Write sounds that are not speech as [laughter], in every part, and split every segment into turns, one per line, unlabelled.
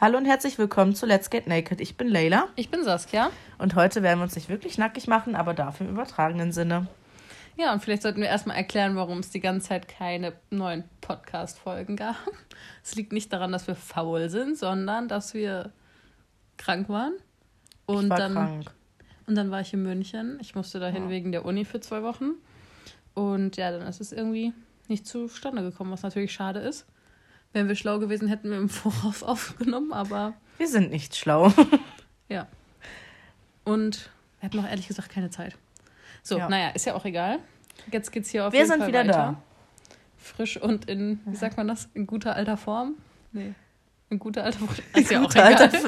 Hallo und herzlich willkommen zu Let's Get Naked. Ich bin Leila.
Ich bin Saskia.
Und heute werden wir uns nicht wirklich nackig machen, aber dafür im übertragenen Sinne.
Ja, und vielleicht sollten wir erstmal erklären, warum es die ganze Zeit keine neuen Podcast-Folgen gab. Es liegt nicht daran, dass wir faul sind, sondern dass wir krank waren. Und
ich war
dann,
krank.
Und dann war ich in München. Ich musste dahin
Ja.
wegen der Uni für zwei Wochen. Und ja, dann ist es irgendwie nicht zustande gekommen, was natürlich schade ist. Wären wir schlau gewesen, hätten wir im Voraus [laughs] aufgenommen, aber
Wir sind nicht schlau. [laughs]
ja. Und wir hatten noch ehrlich gesagt keine Zeit. So,
Ja.
naja, ist ja auch egal. Jetzt geht's hier auf
Wir
jeden
sind
Fall
wieder
weiter.
da.
Frisch und in, wie sagt man das, in guter alter Form? Nee. In guter alter Form. Ist ja auch egal.
alter,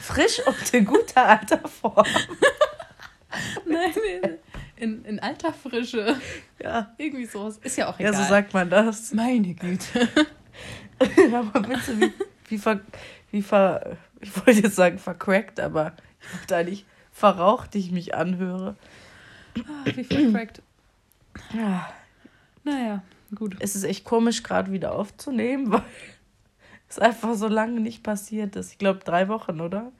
frisch und in guter alter Form. [laughs]
Nein. In, in alter Frische.
Ja.
Irgendwie sowas. Ist ja auch
ja,
egal.
so sagt man das.
Meine Güte. [laughs]
aber bitte, wie, wie, ver, wie ver. Ich wollte jetzt sagen vercrackt, aber ich wollte eigentlich verraucht, ich mich anhöre.
Ah, Wie vercrackt.
Ja.
Naja, gut.
Es ist echt komisch, gerade wieder aufzunehmen, [laughs] weil es einfach so lange nicht passiert ist. Ich glaube, drei Wochen, oder?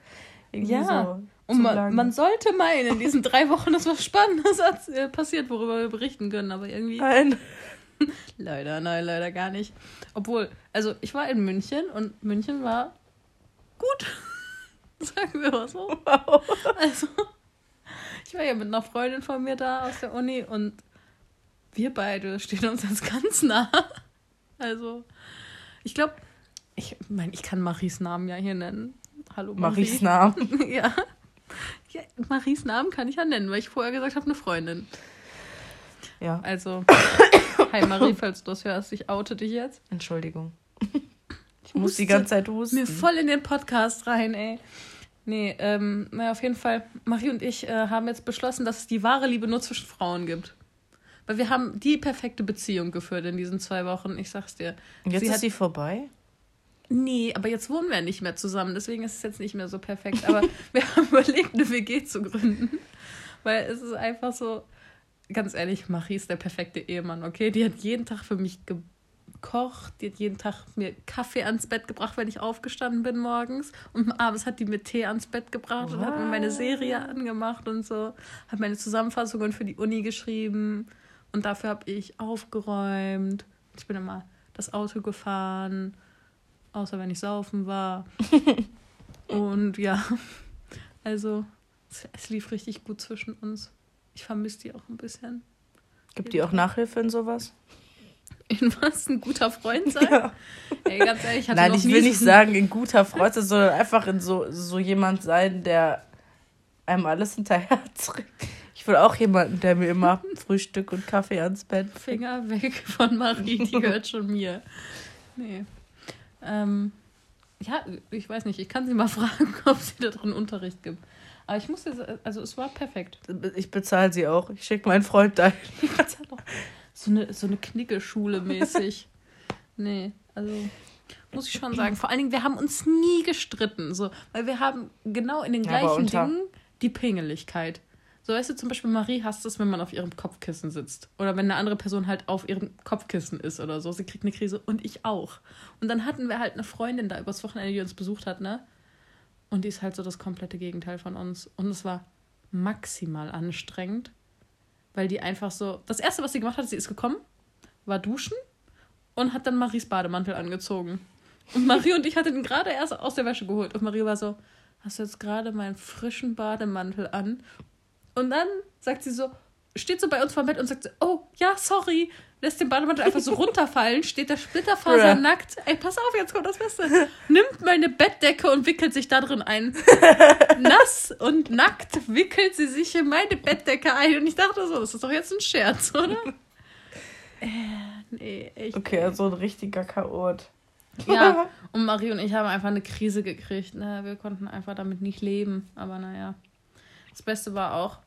Irgendwie
Ja.
so
Und man, man sollte meinen, in diesen drei Wochen ist was Spannendes [laughs] passiert, worüber wir berichten können, aber irgendwie.
Nein. [laughs]
Leider, nein, leider gar nicht. Obwohl, also ich war in München und München war gut. [laughs] Sagen wir mal so.
Wow.
Also, ich war ja mit einer Freundin von mir da aus der Uni und wir beide stehen uns jetzt ganz nah. Also, ich glaube, ich meine, ich kann Maries Namen ja hier nennen. Hallo Marie.
Maries [laughs] Namen.
Ja. ja. Maries Namen kann ich ja nennen, weil ich vorher gesagt habe, eine Freundin.
Ja,
Also, [coughs] hi Marie, falls du das hörst, ich oute dich jetzt.
Entschuldigung. Ich muss die ganze Zeit husten.
mir voll in den Podcast rein, ey. Nee, ähm, naja, auf jeden Fall, Marie und ich äh, haben jetzt beschlossen, dass es die wahre Liebe nur zwischen Frauen gibt. Weil wir haben die perfekte Beziehung geführt in diesen zwei Wochen, ich sag's dir.
Und jetzt
sie
ist
hat-
sie vorbei?
Nee, aber jetzt wohnen wir nicht mehr zusammen, deswegen ist es jetzt nicht mehr so perfekt. Aber [laughs] wir haben überlegt, eine WG zu gründen. Weil es ist einfach so, ganz ehrlich, Marie ist der perfekte Ehemann, okay? Die hat jeden Tag für mich gekocht, die hat jeden Tag mir Kaffee ans Bett gebracht, wenn ich aufgestanden bin morgens. Und abends hat die mir Tee ans Bett gebracht und hat mir meine Serie angemacht und so. Hat meine Zusammenfassungen für die Uni geschrieben. Und dafür habe ich aufgeräumt. Ich bin immer das Auto gefahren außer wenn ich saufen war. [laughs] Und ja, also es, es lief richtig gut zwischen uns. Ich vermisse die auch ein bisschen.
Gibt die auch Nachhilfe in sowas?
In was ein guter Freund [laughs] sein?
Ja.
Ey, ganz ehrlich, ich hatte
Nein,
noch
ich will nicht sagen, in guter Freund, sein, sondern einfach in so, so jemand sein, der einem alles hinterher [laughs] trägt. Ich will auch jemanden, der mir immer [laughs] Frühstück und Kaffee ans Bett bringt.
Finger weg von Marie, die gehört schon mir. Nee. Ähm, ja, ich weiß nicht, ich kann sie mal fragen, ob sie da drin Unterricht gibt. Aber ich muss jetzt, also es war perfekt.
Ich bezahle sie auch. Ich schicke meinen Freund dahin.
Das hat doch so eine, so eine Knickeschule mäßig. nee, also muss ich schon sagen. Vor allen Dingen, wir haben uns nie gestritten, so, weil wir haben genau in den
Ja,
gleichen
unter-
Dingen die Pingeligkeit. So, weißt du, zum Beispiel Marie hasst es, wenn man auf ihrem Kopfkissen sitzt. Oder wenn eine andere Person halt auf ihrem Kopfkissen ist oder so. Sie kriegt eine Krise und ich auch. Und dann hatten wir halt eine Freundin da übers Wochenende, die uns besucht hat, ne? Und die ist halt so das komplette Gegenteil von uns. Und es war maximal anstrengend, weil die einfach so. Das erste, was sie gemacht hat, sie ist gekommen, war duschen und hat dann Maries Bademantel angezogen. Und Marie und ich hatten ihn gerade erst aus der Wäsche geholt. Und Marie war so: Hast du jetzt gerade meinen frischen Bademantel an? Und dann sagt sie so, steht so bei uns vor dem Bett und sagt so, oh, ja, sorry. Lässt den Bademantel einfach so [laughs] runterfallen, steht der Splitterfaser
Bruh.
nackt. Ey, pass auf, jetzt kommt das Beste. Nimmt meine Bettdecke und wickelt sich da drin ein. [laughs] Nass und nackt wickelt sie sich in meine Bettdecke ein. Und ich dachte so, das ist doch jetzt ein Scherz, oder? [laughs] äh, nee, echt.
Okay, also ein richtiger Chaot.
Ja, und Marie und ich haben einfach eine Krise gekriegt. Ne? Wir konnten einfach damit nicht leben. Aber naja. Das Beste war auch,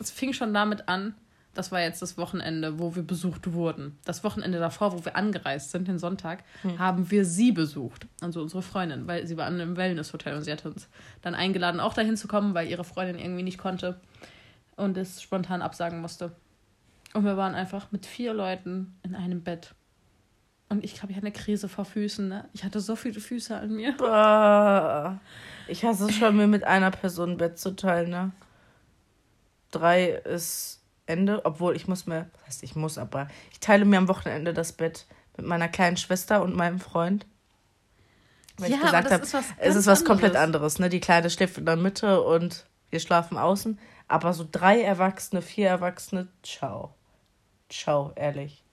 es fing schon damit an, das war jetzt das Wochenende, wo wir besucht wurden. Das Wochenende davor, wo wir angereist sind, den Sonntag, haben wir sie besucht. Also unsere Freundin, weil sie war an einem Wellnesshotel und sie hat uns dann eingeladen, auch dahin zu kommen, weil ihre Freundin irgendwie nicht konnte und es spontan absagen musste. Und wir waren einfach mit vier Leuten in einem Bett. Und ich glaube, ich hatte eine Krise vor Füßen. Ne? Ich hatte so viele Füße an mir.
Bah. Ich hasse es schon, mir mit einer Person ein Bett zu teilen, ne? Drei ist Ende, obwohl ich muss mir, das heißt ich muss, aber ich teile mir am Wochenende das Bett mit meiner kleinen Schwester und meinem Freund. Weil
Ja,
ich gesagt habe,
was
es ist was komplett
anderes.
anderes, ne? Die Kleine schläft in der Mitte und wir schlafen außen. Aber so drei Erwachsene, vier Erwachsene, ciao. Ciao, ehrlich.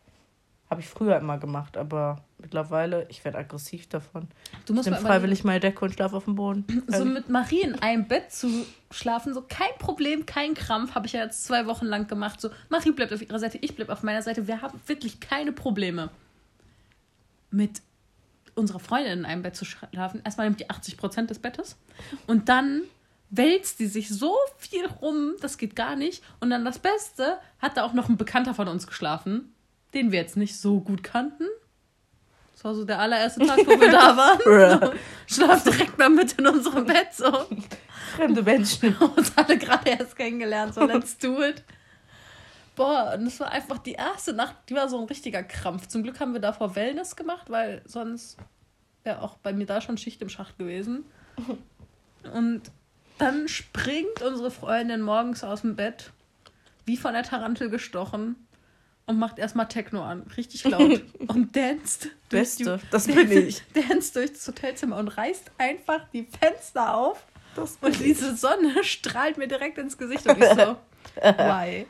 Habe ich früher immer gemacht, aber mittlerweile, ich werde aggressiv davon.
Du
Ich
musst
nehme
mal
freiwillig meine Decke und schlafe auf dem Boden. [clears throat]
so mit Marie in einem Bett zu schlafen, so kein Problem, kein Krampf, habe ich ja jetzt zwei Wochen lang gemacht. So, Marie bleibt auf ihrer Seite, ich bleib auf meiner Seite. Wir haben wirklich keine Probleme. Mit unserer Freundin in einem Bett zu schlafen. Erstmal nimmt die 80 Prozent des Bettes und dann wälzt die sich so viel rum, das geht gar nicht. Und dann das Beste, hat da auch noch ein Bekannter von uns geschlafen, den wir jetzt nicht so gut kannten. Das war so der allererste Tag, wo wir da waren. [laughs] So, schlaf direkt mal mit in unserem [laughs] Bett. So.
Fremde Menschen. [laughs]
Uns alle gerade erst kennengelernt, so let's do it. Boah, und das war einfach die erste Nacht, die war so ein richtiger Krampf. Zum Glück haben wir davor Wellness gemacht, weil sonst wäre auch bei mir da schon Schicht im Schacht gewesen. Und dann springt unsere Freundin morgens aus dem Bett, wie von der Tarantel gestochen, und macht erstmal Techno an, richtig laut. [laughs] und danst durch die,
Beste, das bin [laughs] ich.
danst durch das Hotelzimmer und reißt einfach die Fenster auf. Und diese Sonne [laughs] strahlt mir direkt ins Gesicht und ich so, why?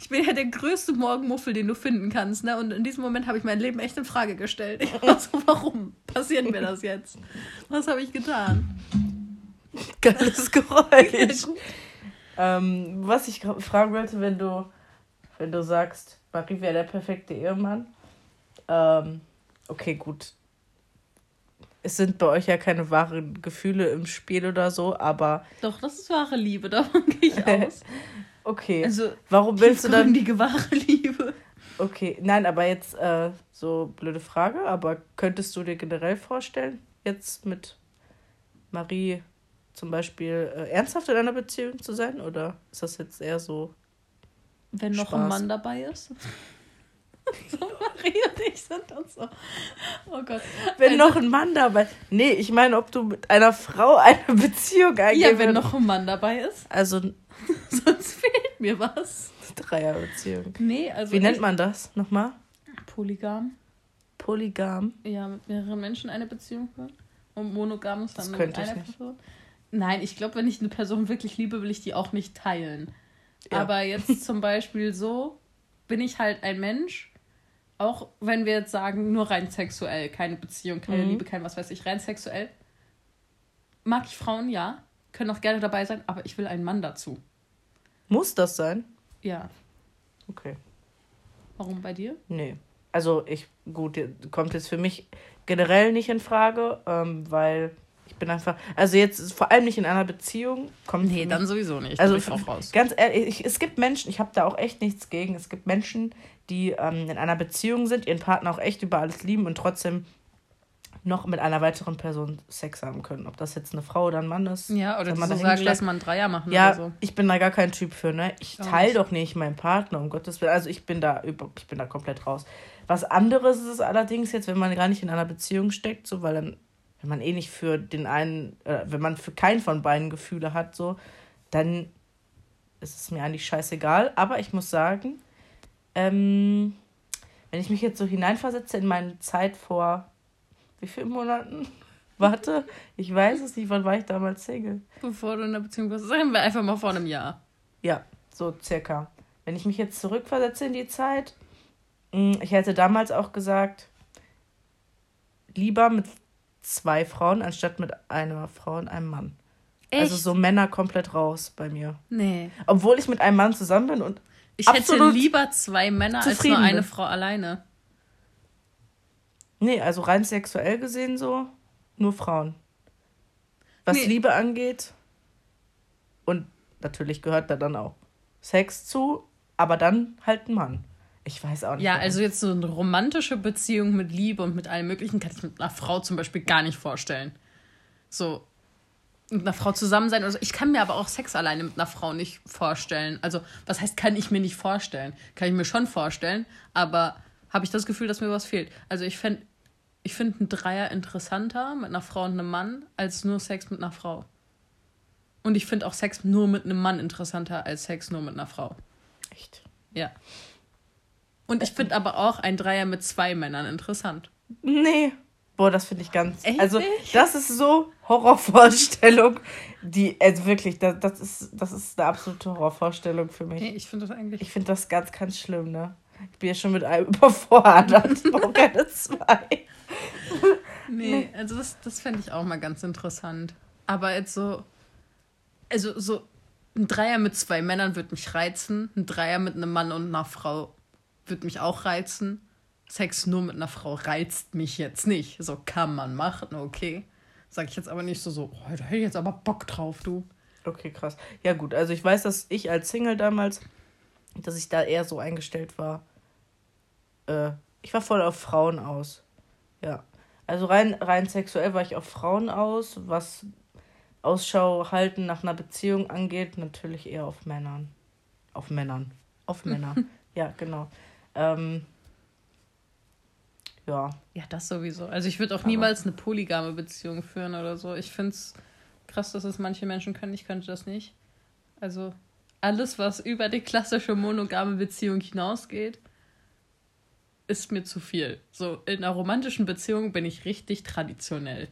Ich bin ja der größte Morgenmuffel, den du finden kannst, ne? Und in diesem Moment habe ich mein Leben echt in Frage gestellt. Ich war so, warum passiert mir das jetzt? Was habe ich getan?
Geiles Geräusch. ähm, was ich fragen wollte, wenn du, wenn du sagst, Marie wäre der perfekte Ehemann. Ähm, okay, gut. Es sind bei euch ja keine wahren Gefühle im Spiel oder so, aber
Doch, das ist wahre Liebe, [laughs] davon gehe ich aus. [laughs]
okay.
Also,
Warum willst du dann.
die wahre Liebe?
Okay, nein, aber jetzt äh, so blöde Frage, aber könntest du dir generell vorstellen, jetzt mit Marie zum Beispiel äh, ernsthaft in einer Beziehung zu sein? Oder ist das jetzt eher so
Wenn noch
Spaß.
ein Mann dabei ist. [laughs] so, Marie und ich sind uns so. Oh Gott.
Wenn
Also-
noch ein Mann dabei. Nee, ich meine, ob du mit einer Frau eine [laughs] Beziehung eingehen
Ja, wenn noch ein Mann dabei ist.
Also [laughs]
Sonst fehlt mir was.
Dreierbeziehung.
Nee, also.
Wie nennt man das nochmal?
Polygam.
Polygam.
Ja, mit mehreren Menschen eine Beziehung führen. Und monogam ist dann
Das
nur mit
ich
einer
nicht.
Person. Nein, ich glaube, wenn ich eine Person wirklich liebe, will ich die auch nicht teilen.
Ja.
Aber jetzt zum Beispiel so bin ich halt ein Mensch, auch wenn wir jetzt sagen, nur rein sexuell, keine Beziehung, keine
Mhm.
Liebe, kein was weiß ich, rein sexuell. Mag ich Frauen, ja, können auch gerne dabei sein, aber ich will einen Mann dazu.
Muss das sein?
Ja.
Okay.
Warum bei dir?
Nee. Also ich, gut, kommt jetzt für mich generell nicht in Frage, ähm, weil bin einfach, also jetzt vor allem nicht in einer Beziehung, kommt für mich,
sowieso nicht.
also
ich auch raus.
ganz ehrlich, ich, es gibt Menschen, ich habe da auch echt nichts gegen, es gibt Menschen, die ähm, in einer Beziehung sind, ihren Partner auch echt über alles lieben und trotzdem noch mit einer weiteren Person Sex haben können. Ob das jetzt eine Frau oder ein Mann ist.
Ja, oder
mal
so sagen, lass mal einen Dreier machen
Ja,
oder so.
ich bin da gar kein Typ für, ne? Ich teile doch nicht meinen Partner, um Gottes Willen. Also ich bin da über, ich bin da komplett raus. Was anderes ist es allerdings jetzt, wenn man gar nicht in einer Beziehung steckt, so, weil dann, wenn man eh nicht für den einen, äh, wenn man für keinen von beiden Gefühle hat, so, dann ist es mir eigentlich scheißegal. Aber ich muss sagen, ähm, wenn ich mich jetzt so hineinversetze in meine Zeit vor wie vielen Monaten? [laughs] Warte, ich weiß es nicht, wann war ich damals Single?
Bevor du in der Beziehung warst, sagen wir einfach mal vor einem Jahr.
Ja, so circa. Wenn ich mich jetzt zurückversetze in die Zeit, mh, ich hätte damals auch gesagt, lieber mit zwei Frauen anstatt mit einer Frau und einem Mann. Also so Männer komplett raus bei mir.
Nee.
Obwohl ich mit einem Mann zusammen bin und
Ich hätte lieber zwei Männer als nur eine
bin.
Frau alleine.
nee, also rein sexuell gesehen so, nur Frauen. Was
Nee.
Liebe angeht und natürlich gehört da dann auch Sex zu, aber dann halt ein Mann. Ich weiß auch nicht.
Ja, also jetzt so eine romantische Beziehung mit Liebe und mit allem Möglichen kann ich mit einer Frau zum Beispiel gar nicht vorstellen. So mit einer Frau zusammen sein oder so. Ich kann mir aber auch Sex alleine mit einer Frau nicht vorstellen. Also, was heißt, kann ich mir nicht vorstellen? Kann ich mir schon vorstellen, aber habe ich das Gefühl, dass mir was fehlt. Also ich fände ich finde einen Dreier interessanter mit einer Frau und einem Mann als nur Sex mit einer Frau. Und ich finde auch Sex nur mit einem Mann interessanter als Sex nur mit einer Frau. Echt? Ja. Und ich finde aber auch ein Dreier mit zwei Männern interessant.
Nee. Boah, das finde ich ganz. Echt? Also, das ist so Horrorvorstellung, die, also wirklich, das, das, ist, das ist eine absolute Horrorvorstellung für mich.
Nee, ich finde das eigentlich.
Ich finde das ganz, ganz schlimm, ne? Ich bin ja schon mit einem [laughs] überfordert. Ich brauche keine zwei.
nee, also das, das fände ich auch mal ganz interessant. Aber jetzt so, also so ein Dreier mit zwei Männern würde mich reizen, ein Dreier mit einem Mann und einer Frau würde mich auch reizen. Sex nur mit einer Frau reizt mich jetzt nicht. So kann man machen, okay. Sag ich jetzt aber nicht so, so, oh, da hätte ich jetzt aber Bock drauf, du.
Okay, krass. Ja, gut, also ich weiß, dass ich als Single damals, dass ich da eher so eingestellt war. Äh, ich war voll auf Frauen aus. Ja. Also rein, rein sexuell war ich auf Frauen aus, was Ausschau halten nach einer Beziehung angeht, natürlich eher auf Männern. Auf Männern. Auf Männer. [laughs] ja, genau. Ähm,
ja. Ja, das sowieso. Also ich würde auch Aber niemals eine polygame Beziehung führen oder so. Ich finde es krass, dass es manche Menschen können. Ich könnte das nicht. Also alles, was über die klassische monogame Beziehung hinausgeht, ist mir zu viel. So, in einer romantischen Beziehung bin ich richtig traditionell.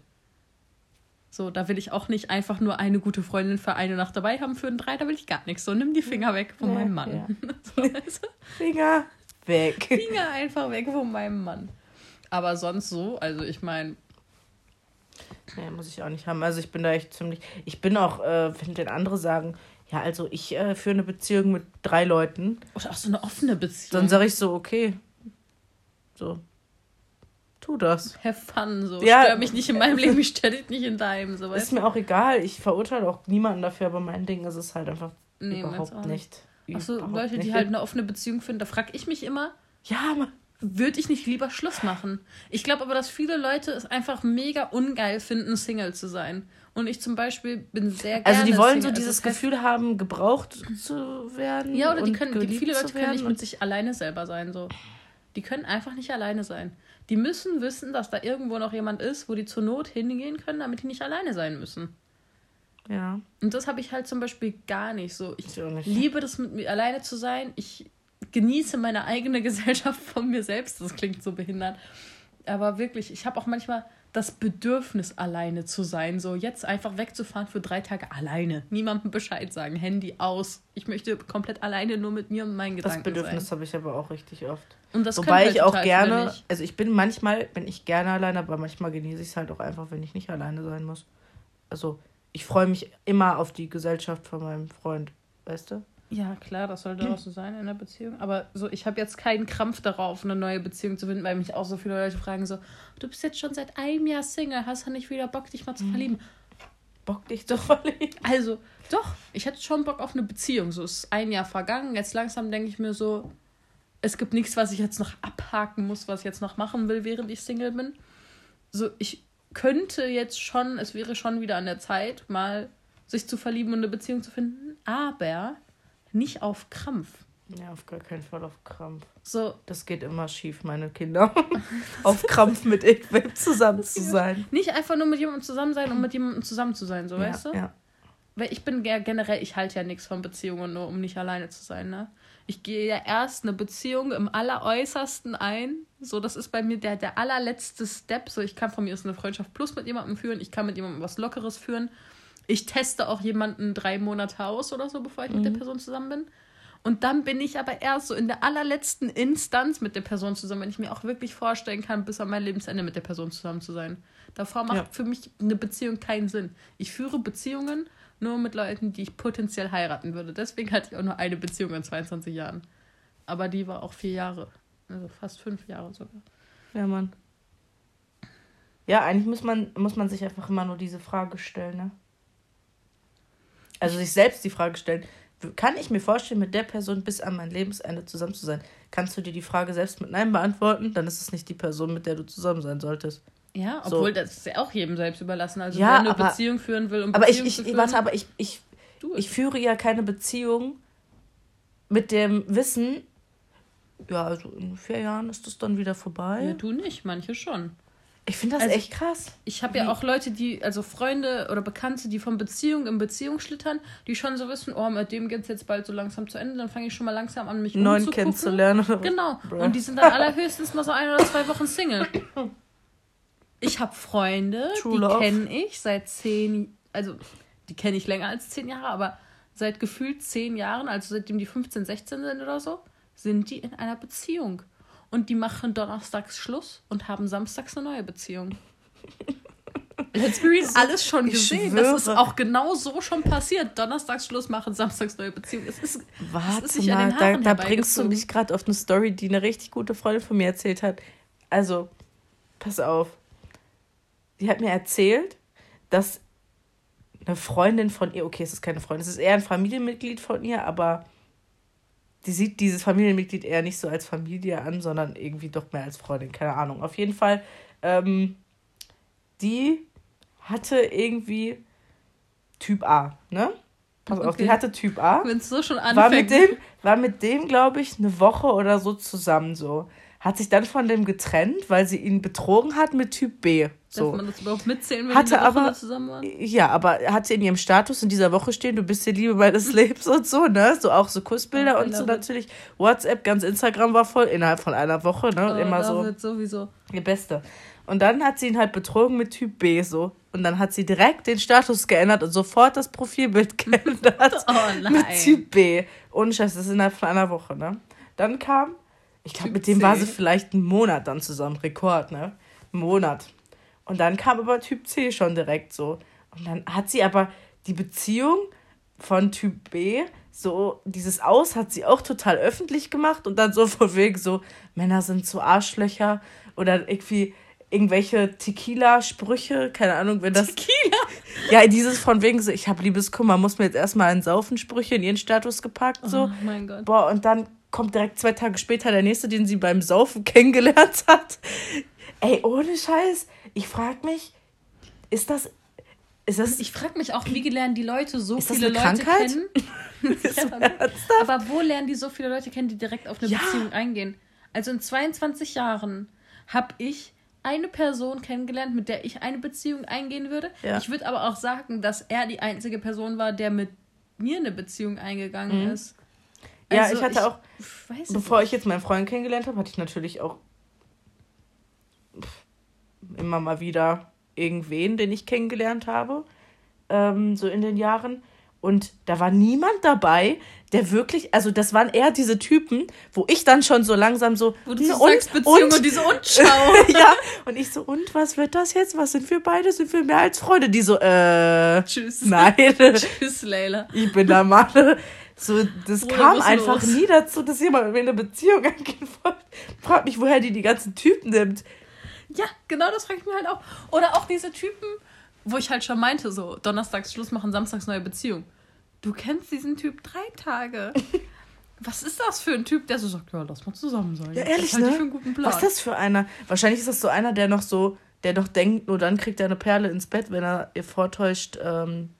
So, da will ich auch nicht einfach nur eine gute Freundin für eine Nacht dabei haben. Für einen drei, da will ich gar nichts. So, nimm die Finger weg von ja, meinem Mann. Ja. [laughs] so, also,
Finger weg. [laughs]
Finger einfach weg von meinem Mann. Aber sonst so, also ich meine.
Nee, muss ich auch nicht haben. Also ich bin da echt ziemlich. Ich bin auch, äh, wenn denn andere sagen, ja, also ich äh, führe eine Beziehung mit drei Leuten.
Oder auch so eine offene Beziehung.
Dann sage ich so, okay. So, tu das.
Have fun, so. Ja, stör mich nicht in meinem Leben, ich stör dich nicht in deinem. So,
ist mir auch egal. Ich verurteile auch niemanden dafür, aber mein Ding ist es halt einfach nee, überhaupt
nicht. Achso, Leute, die halt eine offene Beziehung finden, da frage ich mich immer. Ja, man. Würde ich nicht lieber Schluss machen? Ich glaube aber, dass viele Leute es einfach mega ungeil finden, Single zu sein. Und ich zum Beispiel bin sehr gerne
Also die wollen Single. so dieses also Gefühl haben, gebraucht zu werden. Ja, oder
die können, die, viele Leute können nicht mit sich alleine selber sein. So. Die können einfach nicht alleine sein. Die müssen wissen, dass da irgendwo noch jemand ist, wo die zur Not hingehen können, damit die nicht alleine sein müssen. Ja. Und das habe ich halt zum Beispiel gar nicht so. Ich nicht. liebe das mit mir alleine zu sein. Ich genieße meine eigene [laughs] Gesellschaft von mir selbst. Das klingt so behindert. Aber wirklich, ich habe auch manchmal das Bedürfnis, alleine zu sein. So jetzt einfach wegzufahren für drei Tage alleine. Niemandem Bescheid sagen. Handy aus. Ich möchte komplett alleine nur mit mir und meinen Gedanken
sein. Das Bedürfnis habe ich aber auch richtig oft. Und das Wobei halt ich auch gerne, also ich bin manchmal, bin ich gerne alleine, aber manchmal genieße ich es halt auch einfach, wenn ich nicht alleine sein muss. Also ich freue mich immer auf die Gesellschaft von meinem Freund, weißt du?
Ja, klar, das sollte auch so sein in einer Beziehung. Aber so, ich habe jetzt keinen Krampf darauf, eine neue Beziehung zu finden, weil mich auch so viele Leute fragen: so, du bist jetzt schon seit einem Jahr Single, hast du nicht wieder Bock, dich mal zu mhm. verlieben? Bock, dich zu [laughs] verlieben? Also, doch, ich hätte schon Bock auf eine Beziehung. So ist ein Jahr vergangen. Jetzt langsam denke ich mir so, es gibt nichts, was ich jetzt noch abhaken muss, was ich jetzt noch machen will, während ich Single bin. So, ich könnte jetzt schon, es wäre schon wieder an der Zeit, mal sich zu verlieben und eine Beziehung zu finden, aber nicht auf Krampf.
Ja, auf gar keinen Fall auf Krampf. So. Das geht immer schief, meine Kinder. [laughs] auf Krampf mit irgendwem zusammen zu [laughs] sein.
Nicht einfach nur mit jemandem zusammen sein, um mit jemandem zusammen zu sein, so ja, weißt du? Ja. Weil ich bin ja generell, ich halte ja nichts von Beziehungen, nur um nicht alleine zu sein, ne? Ich gehe ja erst eine Beziehung im alleräußersten ein. So, das ist bei mir der, der allerletzte Step. So, ich kann von mir aus eine Freundschaft plus mit jemandem führen. Ich kann mit jemandem was Lockeres führen. Ich teste auch jemanden drei Monate aus oder so, bevor ich mhm. mit der mhm. Person zusammen bin. Und dann bin ich aber erst so in der allerletzten Instanz mit der Person zusammen, wenn ich mir auch wirklich vorstellen kann, bis an mein Lebensende mit der Person zusammen zu sein. Davor macht ja. für mich eine Beziehung keinen Sinn. Ich führe Beziehungen nur mit Leuten, die ich potenziell heiraten würde. Deswegen hatte ich auch nur eine Beziehung in 22 Jahren. Aber die war auch vier Jahre. Also fast fünf Jahre sogar.
Ja, Mann. Ja, eigentlich muss man, muss man sich einfach immer nur diese Frage stellen, ne? Also sich selbst die Frage stellen, kann ich mir vorstellen, mit der Person bis an mein Lebensende zusammen zu sein? Kannst du dir die Frage selbst mit Nein beantworten? Dann ist es nicht die Person, mit der du zusammen sein solltest.
Ja, obwohl so. das ist ja auch jedem selbst überlassen. Also ja, wer eine
Beziehung führen will, um aber Beziehung ich, ich, führen, warte, aber ich, ich, ich führe ja keine Beziehung mit dem Wissen, ja, also in vier Jahren ist das dann wieder vorbei.
Ja, du nicht, manche schon.
Ich finde das
Also,
echt krass.
Ich habe ja auch Leute, die, also Freunde oder Bekannte, die von Beziehung in Beziehung schlittern, die schon so wissen, oh, mit dem geht es jetzt bald so langsam zu Ende, dann fange ich schon mal langsam an, mich umzugucken.
kennenzulernen.
Genau.
Bruh.
Und die sind dann allerhöchstens mal so ein oder zwei Wochen Single. [coughs] Ich habe Freunde,
True
die kenne ich seit zehn, also die kenne ich länger als zehn Jahre, aber seit gefühlt zehn Jahren, also seitdem die 15, 16 sind oder so, sind die in einer Beziehung. Und die machen donnerstags Schluss und haben samstags eine neue Beziehung. Let's be real, alles schon gesehen. Das ist auch genau so schon passiert. Donnerstags Schluss machen, samstags neue Beziehung. Es ist, es ist
Warte
sich an
mal,
den
da, da bringst du mich gerade auf eine Story, die eine richtig gute Freundin von mir erzählt hat. Also, pass auf. Die hat mir erzählt, dass eine Freundin von ihr, okay, es ist keine Freundin, es ist eher ein Familienmitglied von ihr, aber die sieht dieses Familienmitglied eher nicht so als Familie an, sondern irgendwie doch mehr als Freundin, keine Ahnung. Auf jeden Fall, ähm, die hatte irgendwie Typ A, ne? Pass auf, die
Okay.
hatte Typ A
Wenn es so schon anfängt.
war mit dem, war mit dem, glaube ich, eine Woche oder so zusammen so. Hat sich dann von dem getrennt, weil sie ihn betrogen hat mit Typ B.
Darf
So.
man das überhaupt mitzählen, wenn
Hatte aber-
zusammen waren?
Ja, aber hat sie in ihrem Status in dieser Woche stehen, du bist die Liebe meines Lebens und so, ne? So auch so Kussbilder
Oh,
und so
it.
natürlich. WhatsApp, ganz Instagram war voll innerhalb von einer Woche, ne?
Oh,
immer so.
Sowieso.
Ihr Beste. Und dann hat sie ihn halt betrogen mit Typ B so. Und dann hat sie direkt den Status geändert und sofort das Profilbild [laughs] geändert.
Oh nein.
mit Typ B. Ohne Scheiß, das ist innerhalb von einer Woche, ne? Dann kam, ich glaube, mit dem
C.
war sie vielleicht einen Monat dann zusammen. Rekord, ne? Einen Monat. Und dann kam aber Typ C schon direkt so. Und dann hat sie aber die Beziehung von Typ B, so dieses Aus hat sie auch total öffentlich gemacht und dann so von wegen so, Männer sind so Arschlöcher oder irgendwie irgendwelche Tequila-Sprüche, keine Ahnung, wenn das.
Tequila? [laughs]
Ja, dieses von wegen so, ich habe Liebeskummer, muss mir jetzt erstmal einen Saufensprüche in ihren Status gepackt, so.
Oh mein Gott.
Boah, und dann kommt direkt zwei Tage später der nächste, den sie beim Saufen [laughs] kennengelernt hat. Ey, ohne Scheiß, ich frag mich, ist das. Ist das.
Ich frage mich auch, wie lernen die Leute so
Ist
viele Leute
Krankheit?
kennen? [laughs] [laughs]
ist
Ja? Aber wo lernen die so viele Leute kennen, die direkt auf eine
Ja.
Beziehung eingehen? Also in 22 Jahren habe ich eine Person kennengelernt, mit der ich eine Beziehung eingehen würde.
Ja.
Ich würde aber auch sagen, dass er die einzige Person war, der mit mir eine Beziehung eingegangen ist.
Mhm. Ja,
Also
ich hatte auch,
weiß
bevor ich jetzt meinen Freund kennengelernt habe, hatte ich natürlich auch immer mal wieder irgendwen, den ich kennengelernt habe, ähm, so in den Jahren. Und da war niemand dabei, der wirklich, also das waren eher diese Typen, wo ich dann schon so langsam so,
Wo du
"Hm,
so sagst, Beziehung und, diese Unschau. [laughs]
ja, und ich so, und was wird das jetzt? Was sind wir beide? Sind wir mehr als Freunde? Die so, äh,
Tschüss. [laughs]
nein, [laughs]
Tschüss, Leila.
ich bin der Mann. So, das
Bruder,
kam einfach
los?
nie dazu, dass jemand mit mir eine Beziehung eingehen wollte. Frag mich, woher die die ganzen Typen nimmt.
Ja, genau das frage ich mir halt auch. Oder auch diese Typen, wo ich halt schon meinte, so donnerstags Schluss machen, samstags neue Beziehung. Du kennst diesen Typ drei Tage. [laughs] Was ist das für ein Typ, der so sagt, ja, lass mal zusammen sein.
Ja, ehrlich,
das
ne? Was ist das für einer? Wahrscheinlich ist das so einer, der noch so, der noch denkt, nur dann kriegt er eine Perle ins Bett, wenn er ihr vortäuscht, ähm,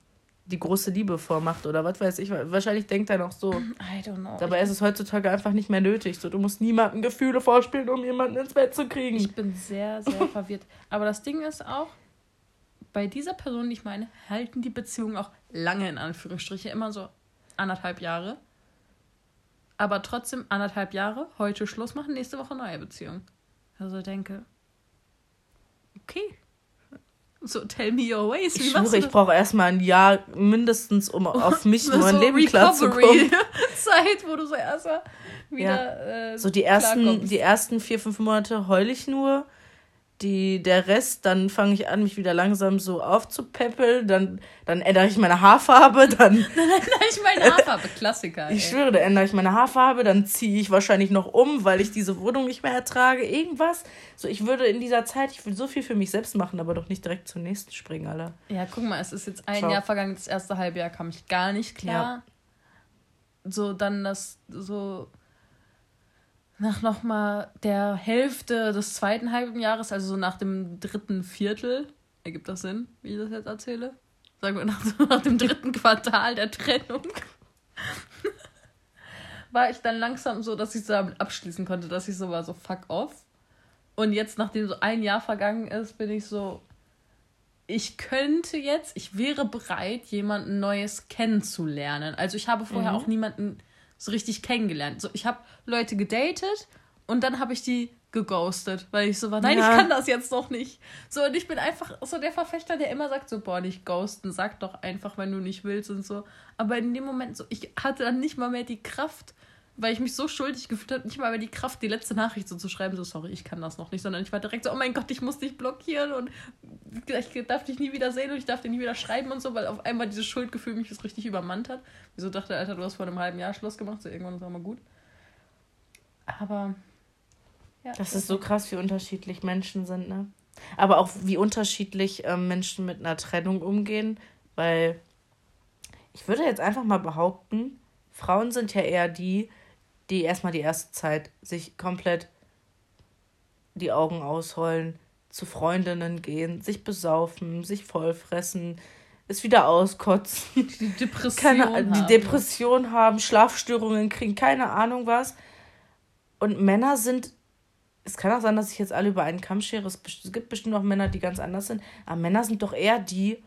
die große Liebe vormacht oder was weiß ich. Wahrscheinlich denkt er noch so.
I don't know.
Dabei ist es heutzutage einfach nicht mehr nötig. So, du musst niemandem Gefühle vorspielen, um jemanden ins Bett zu kriegen.
Ich bin sehr, sehr [laughs] verwirrt. Aber das Ding ist auch, bei dieser Person, die ich meine, halten die Beziehungen auch lange in Anführungsstriche, immer so anderthalb Jahre. Aber trotzdem anderthalb Jahre, heute Schluss machen, nächste Woche neue Beziehung. Also denke, okay. So, tell me your ways.
ich
machst
schwöre, ich brauche erstmal ein Jahr mindestens, um [laughs] auf mich und
So
mein Leben klarzukommen. [laughs]
Zeit, wo du so erstmal wieder. Äh,
So die ersten, die ersten vier, fünf Monate heul ich nur. Die, der Rest, dann fange ich an, mich wieder langsam so aufzupäppeln. Dann, dann ändere ich meine Haarfarbe. [laughs] Dann,
ich meine Haarfarbe, Klassiker.
ich
ey.
schwöre, dann ändere ich meine Haarfarbe. Dann ziehe ich wahrscheinlich noch um, weil ich diese Wohnung nicht mehr ertrage. Irgendwas. So, ich würde in dieser Zeit, ich will so viel für mich selbst machen, aber doch nicht direkt zum nächsten springen, Alter.
Ja, guck mal, es ist jetzt ein
Ciao.
Jahr vergangen, das erste Halbjahr kam ich gar nicht klar. So, dann das, so, nach nochmal der Hälfte des zweiten halben Jahres, also so nach dem dritten Viertel, ergibt das Sinn, wie ich das jetzt erzähle? Sagen wir nach, [laughs] nach dem dritten Quartal der Trennung. [laughs] war ich dann langsam so, dass ich so damit abschließen konnte, dass ich so war, so fuck off. Und jetzt, nachdem so ein Jahr vergangen ist, bin ich so, ich könnte jetzt, ich wäre bereit, jemanden Neues kennenzulernen. Also ich habe vorher
Mhm.
auch niemanden so richtig kennengelernt. So, ich habe Leute gedatet und dann habe ich die geghostet, weil ich so war, nein,
Ja.
ich kann das jetzt noch nicht. So, und ich bin einfach so der Verfechter, der immer sagt so, boah, nicht ghosten, sag doch einfach, wenn du nicht willst und so. Aber in dem Moment so, ich hatte dann nicht mal mehr die Kraft, weil ich mich so schuldig gefühlt habe, nicht mal mehr die Kraft, die letzte Nachricht so zu schreiben, so, sorry, ich kann das noch nicht, sondern ich war direkt so, oh mein Gott, ich muss dich blockieren und ich darf dich nie wieder sehen und ich darf dir nie wieder schreiben und so, weil auf einmal dieses Schuldgefühl mich das richtig übermannt hat. Wieso dachte, Alter, du hast vor einem halben Jahr Schluss gemacht, so irgendwann ist auch mal gut. Aber, ja.
Das ist so krass, wie unterschiedlich Menschen sind, ne? Aber auch wie unterschiedlich ähm, Menschen mit einer Trennung umgehen, weil ich würde jetzt einfach mal behaupten, Frauen sind ja eher die, die erstmal die erste Zeit sich komplett die Augen ausheulen, zu Freundinnen gehen, sich besaufen, sich vollfressen, es wieder auskotzen,
Die Depression.
keine, die
haben.
Depression haben, Schlafstörungen kriegen, keine Ahnung was. Und Männer sind, es kann auch sein, dass ich jetzt alle über einen Kamm schere, es gibt bestimmt auch Männer, die ganz anders sind, aber Männer sind doch eher die,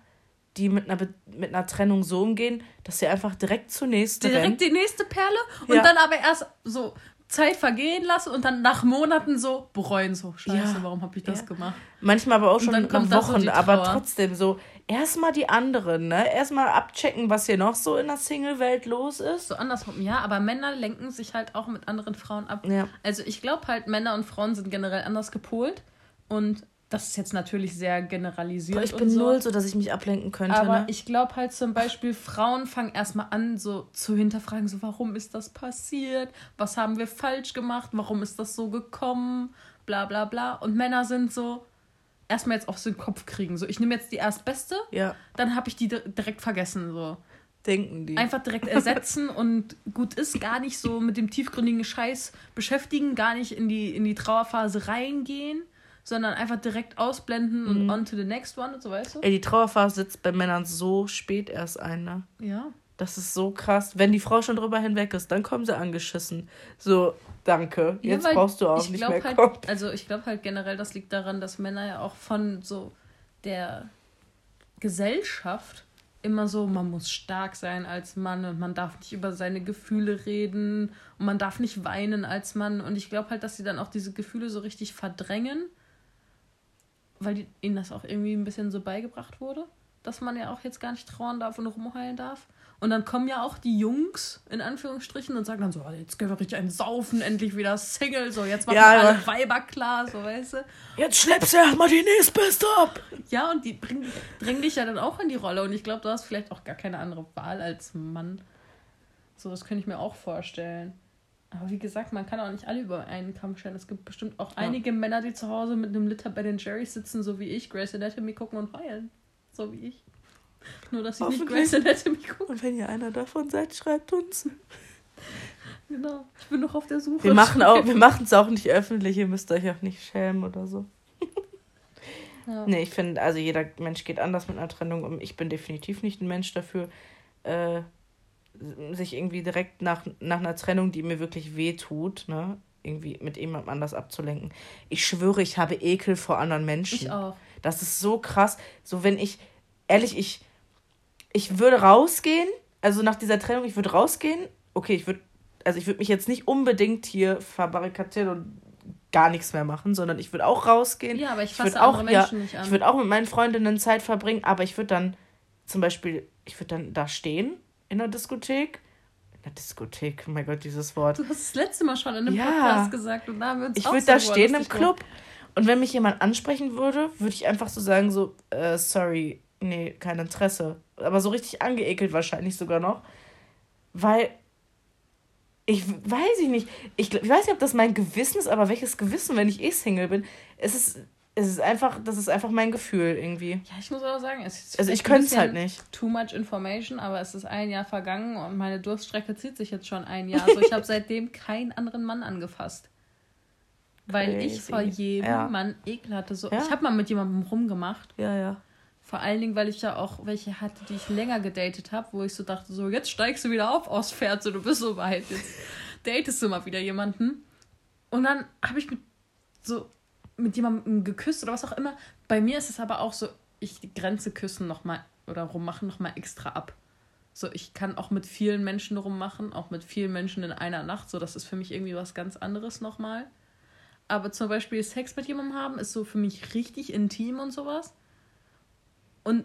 die mit einer, Be- mit einer Trennung so umgehen, dass sie einfach direkt zur nächsten rennen.
direkt die nächste Perle und
Ja.
dann aber erst so Zeit vergehen lassen und dann nach Monaten so bereuen, so scheiße,
Ja.
warum habe ich das
Ja.
gemacht?
Manchmal aber auch schon
dann
nach
so
Wochen,
die
aber trotzdem so, erstmal die anderen, ne? Erstmal abchecken, was hier noch so in der Single-Welt los ist.
So andersrum, ja, aber Männer lenken sich halt auch mit anderen Frauen ab.
Ja.
Also ich glaube halt, Männer und Frauen sind generell anders gepolt und das ist jetzt natürlich sehr generalisiert.
Boah, ich bin
so.
null, so dass ich mich ablenken könnte.
Aber
ne?
ich glaube halt zum Beispiel, Frauen fangen erstmal an, so zu hinterfragen, so warum ist das passiert? Was haben wir falsch gemacht? Warum ist das so gekommen? Bla bla bla. Und Männer sind so, erstmal jetzt auf den Kopf kriegen. So, ich nehme jetzt die erstbeste,
ja,
dann habe ich die di- direkt vergessen. So.
denken die.
Einfach direkt ersetzen [laughs] und gut ist, gar nicht so mit dem tiefgründigen Scheiß beschäftigen, gar nicht in die, in die Trauerphase reingehen, sondern einfach direkt ausblenden und
Mhm.
on to the next one und so, weißt du?
Ey, die Trauerphase sitzt bei Männern so spät erst ein, ne?
Ja.
Das ist so krass. Wenn die Frau schon drüber hinweg ist, dann kommen sie angeschissen. So, danke.
Ja,
Jetzt brauchst du auch
ich
nicht mehr
halt,
kommen.
Also ich glaube halt generell, das liegt daran, dass Männer ja auch von so der Gesellschaft immer so, man muss stark sein als Mann und man darf nicht über seine Gefühle reden und man darf nicht weinen als Mann. Und ich glaube halt, dass sie dann auch diese Gefühle so richtig verdrängen, weil die, ihnen das auch irgendwie ein bisschen so beigebracht wurde, dass man ja auch jetzt gar nicht trauern darf und rumheulen darf. Und dann kommen ja auch die Jungs, in Anführungsstrichen, und sagen dann so, "Ah, jetzt können wir richtig ein Saufen, endlich wieder Single, so, jetzt machen
Ja,
wir alle Weiber klar, so, weißt du.
Jetzt schleppst du erstmal die nächstbeste ab.
Ja, und die bringen, drängen dich ja dann auch in die Rolle. Und ich glaube, du hast vielleicht auch gar keine andere Wahl als Mann. So, das könnte ich mir auch vorstellen. Aber wie gesagt, man kann auch nicht alle über einen Kamm stellen. Es gibt bestimmt auch
Ja.
einige Männer, die zu Hause mit einem Liter Ben Jerry's sitzen, so wie ich, Grace Anatomy gucken und heulen. So wie ich. Nur, dass ich nicht. Grace Anatomy gucke.
Und wenn ihr einer davon seid, schreibt uns.
Genau. Ich bin noch auf der Suche.
Wir machen auch, wir machen es auch nicht öffentlich, ihr müsst euch auch nicht schämen oder so. [laughs]
Ja.
Nee, ich finde, also jeder Mensch geht anders mit einer Trennung um. Ich bin definitiv nicht ein Mensch dafür, äh, sich irgendwie direkt nach, nach einer Trennung, die mir wirklich weh tut, ne, irgendwie mit jemandem anders abzulenken. Ich schwöre, ich habe Ekel vor anderen Menschen.
Ich auch.
Das ist so krass. So, wenn ich, ehrlich, ich, ich würde rausgehen, also nach dieser Trennung, ich würde rausgehen, okay, ich würde, also ich würde mich jetzt nicht unbedingt hier verbarrikadieren und gar nichts mehr machen, sondern ich würde auch rausgehen.
Ja, aber ich fasse
auch,
andere
ja,
Menschen nicht an.
ich würde auch mit meinen Freundinnen Zeit verbringen, aber ich würde dann zum Beispiel, ich würde dann da stehen in der Diskothek. In der Diskothek, oh mein Gott, dieses Wort.
Du hast das letzte Mal schon in einem
Ja.
Podcast gesagt und da haben wir uns
Ich würde
so
da stehen im. Club und wenn mich jemand ansprechen würde, würde ich einfach so sagen, so, äh, sorry, nee, kein Interesse. Aber so richtig angeekelt wahrscheinlich sogar noch. Weil, ich weiß ich nicht, ich, ich weiß nicht, ob das mein Gewissen ist, aber welches Gewissen, wenn ich eh Single bin? Es ist, es ist einfach, das ist einfach mein Gefühl irgendwie.
Ja, ich muss aber sagen, es ist
Also ich könnte es halt nicht.
Too much information, aber es ist ein Jahr vergangen und meine Durststrecke zieht sich jetzt schon ein Jahr. Also ich habe [laughs] seitdem keinen anderen Mann angefasst. Weil ich
Crazy.
vor jedem
Ja.
Mann Ekel hatte. So,
Ja.
Ich habe mal mit jemandem rumgemacht.
Ja, ja.
Vor allen Dingen, weil ich ja auch welche hatte, die ich länger gedatet habe, wo ich so dachte, so, jetzt steigst du wieder auf aus Pferd, so, du bist so weit. Jetzt datest du mal wieder jemanden und dann habe ich mit so mit jemandem geküsst oder was auch immer. Bei mir ist es aber auch so, ich Grenze küssen nochmal oder rummachen nochmal extra ab. So, ich kann auch mit vielen Menschen rummachen, auch mit vielen Menschen in einer Nacht. So, das ist für mich irgendwie was ganz anderes nochmal. Aber zum Beispiel Sex mit jemandem haben ist so für mich richtig intim und sowas. Und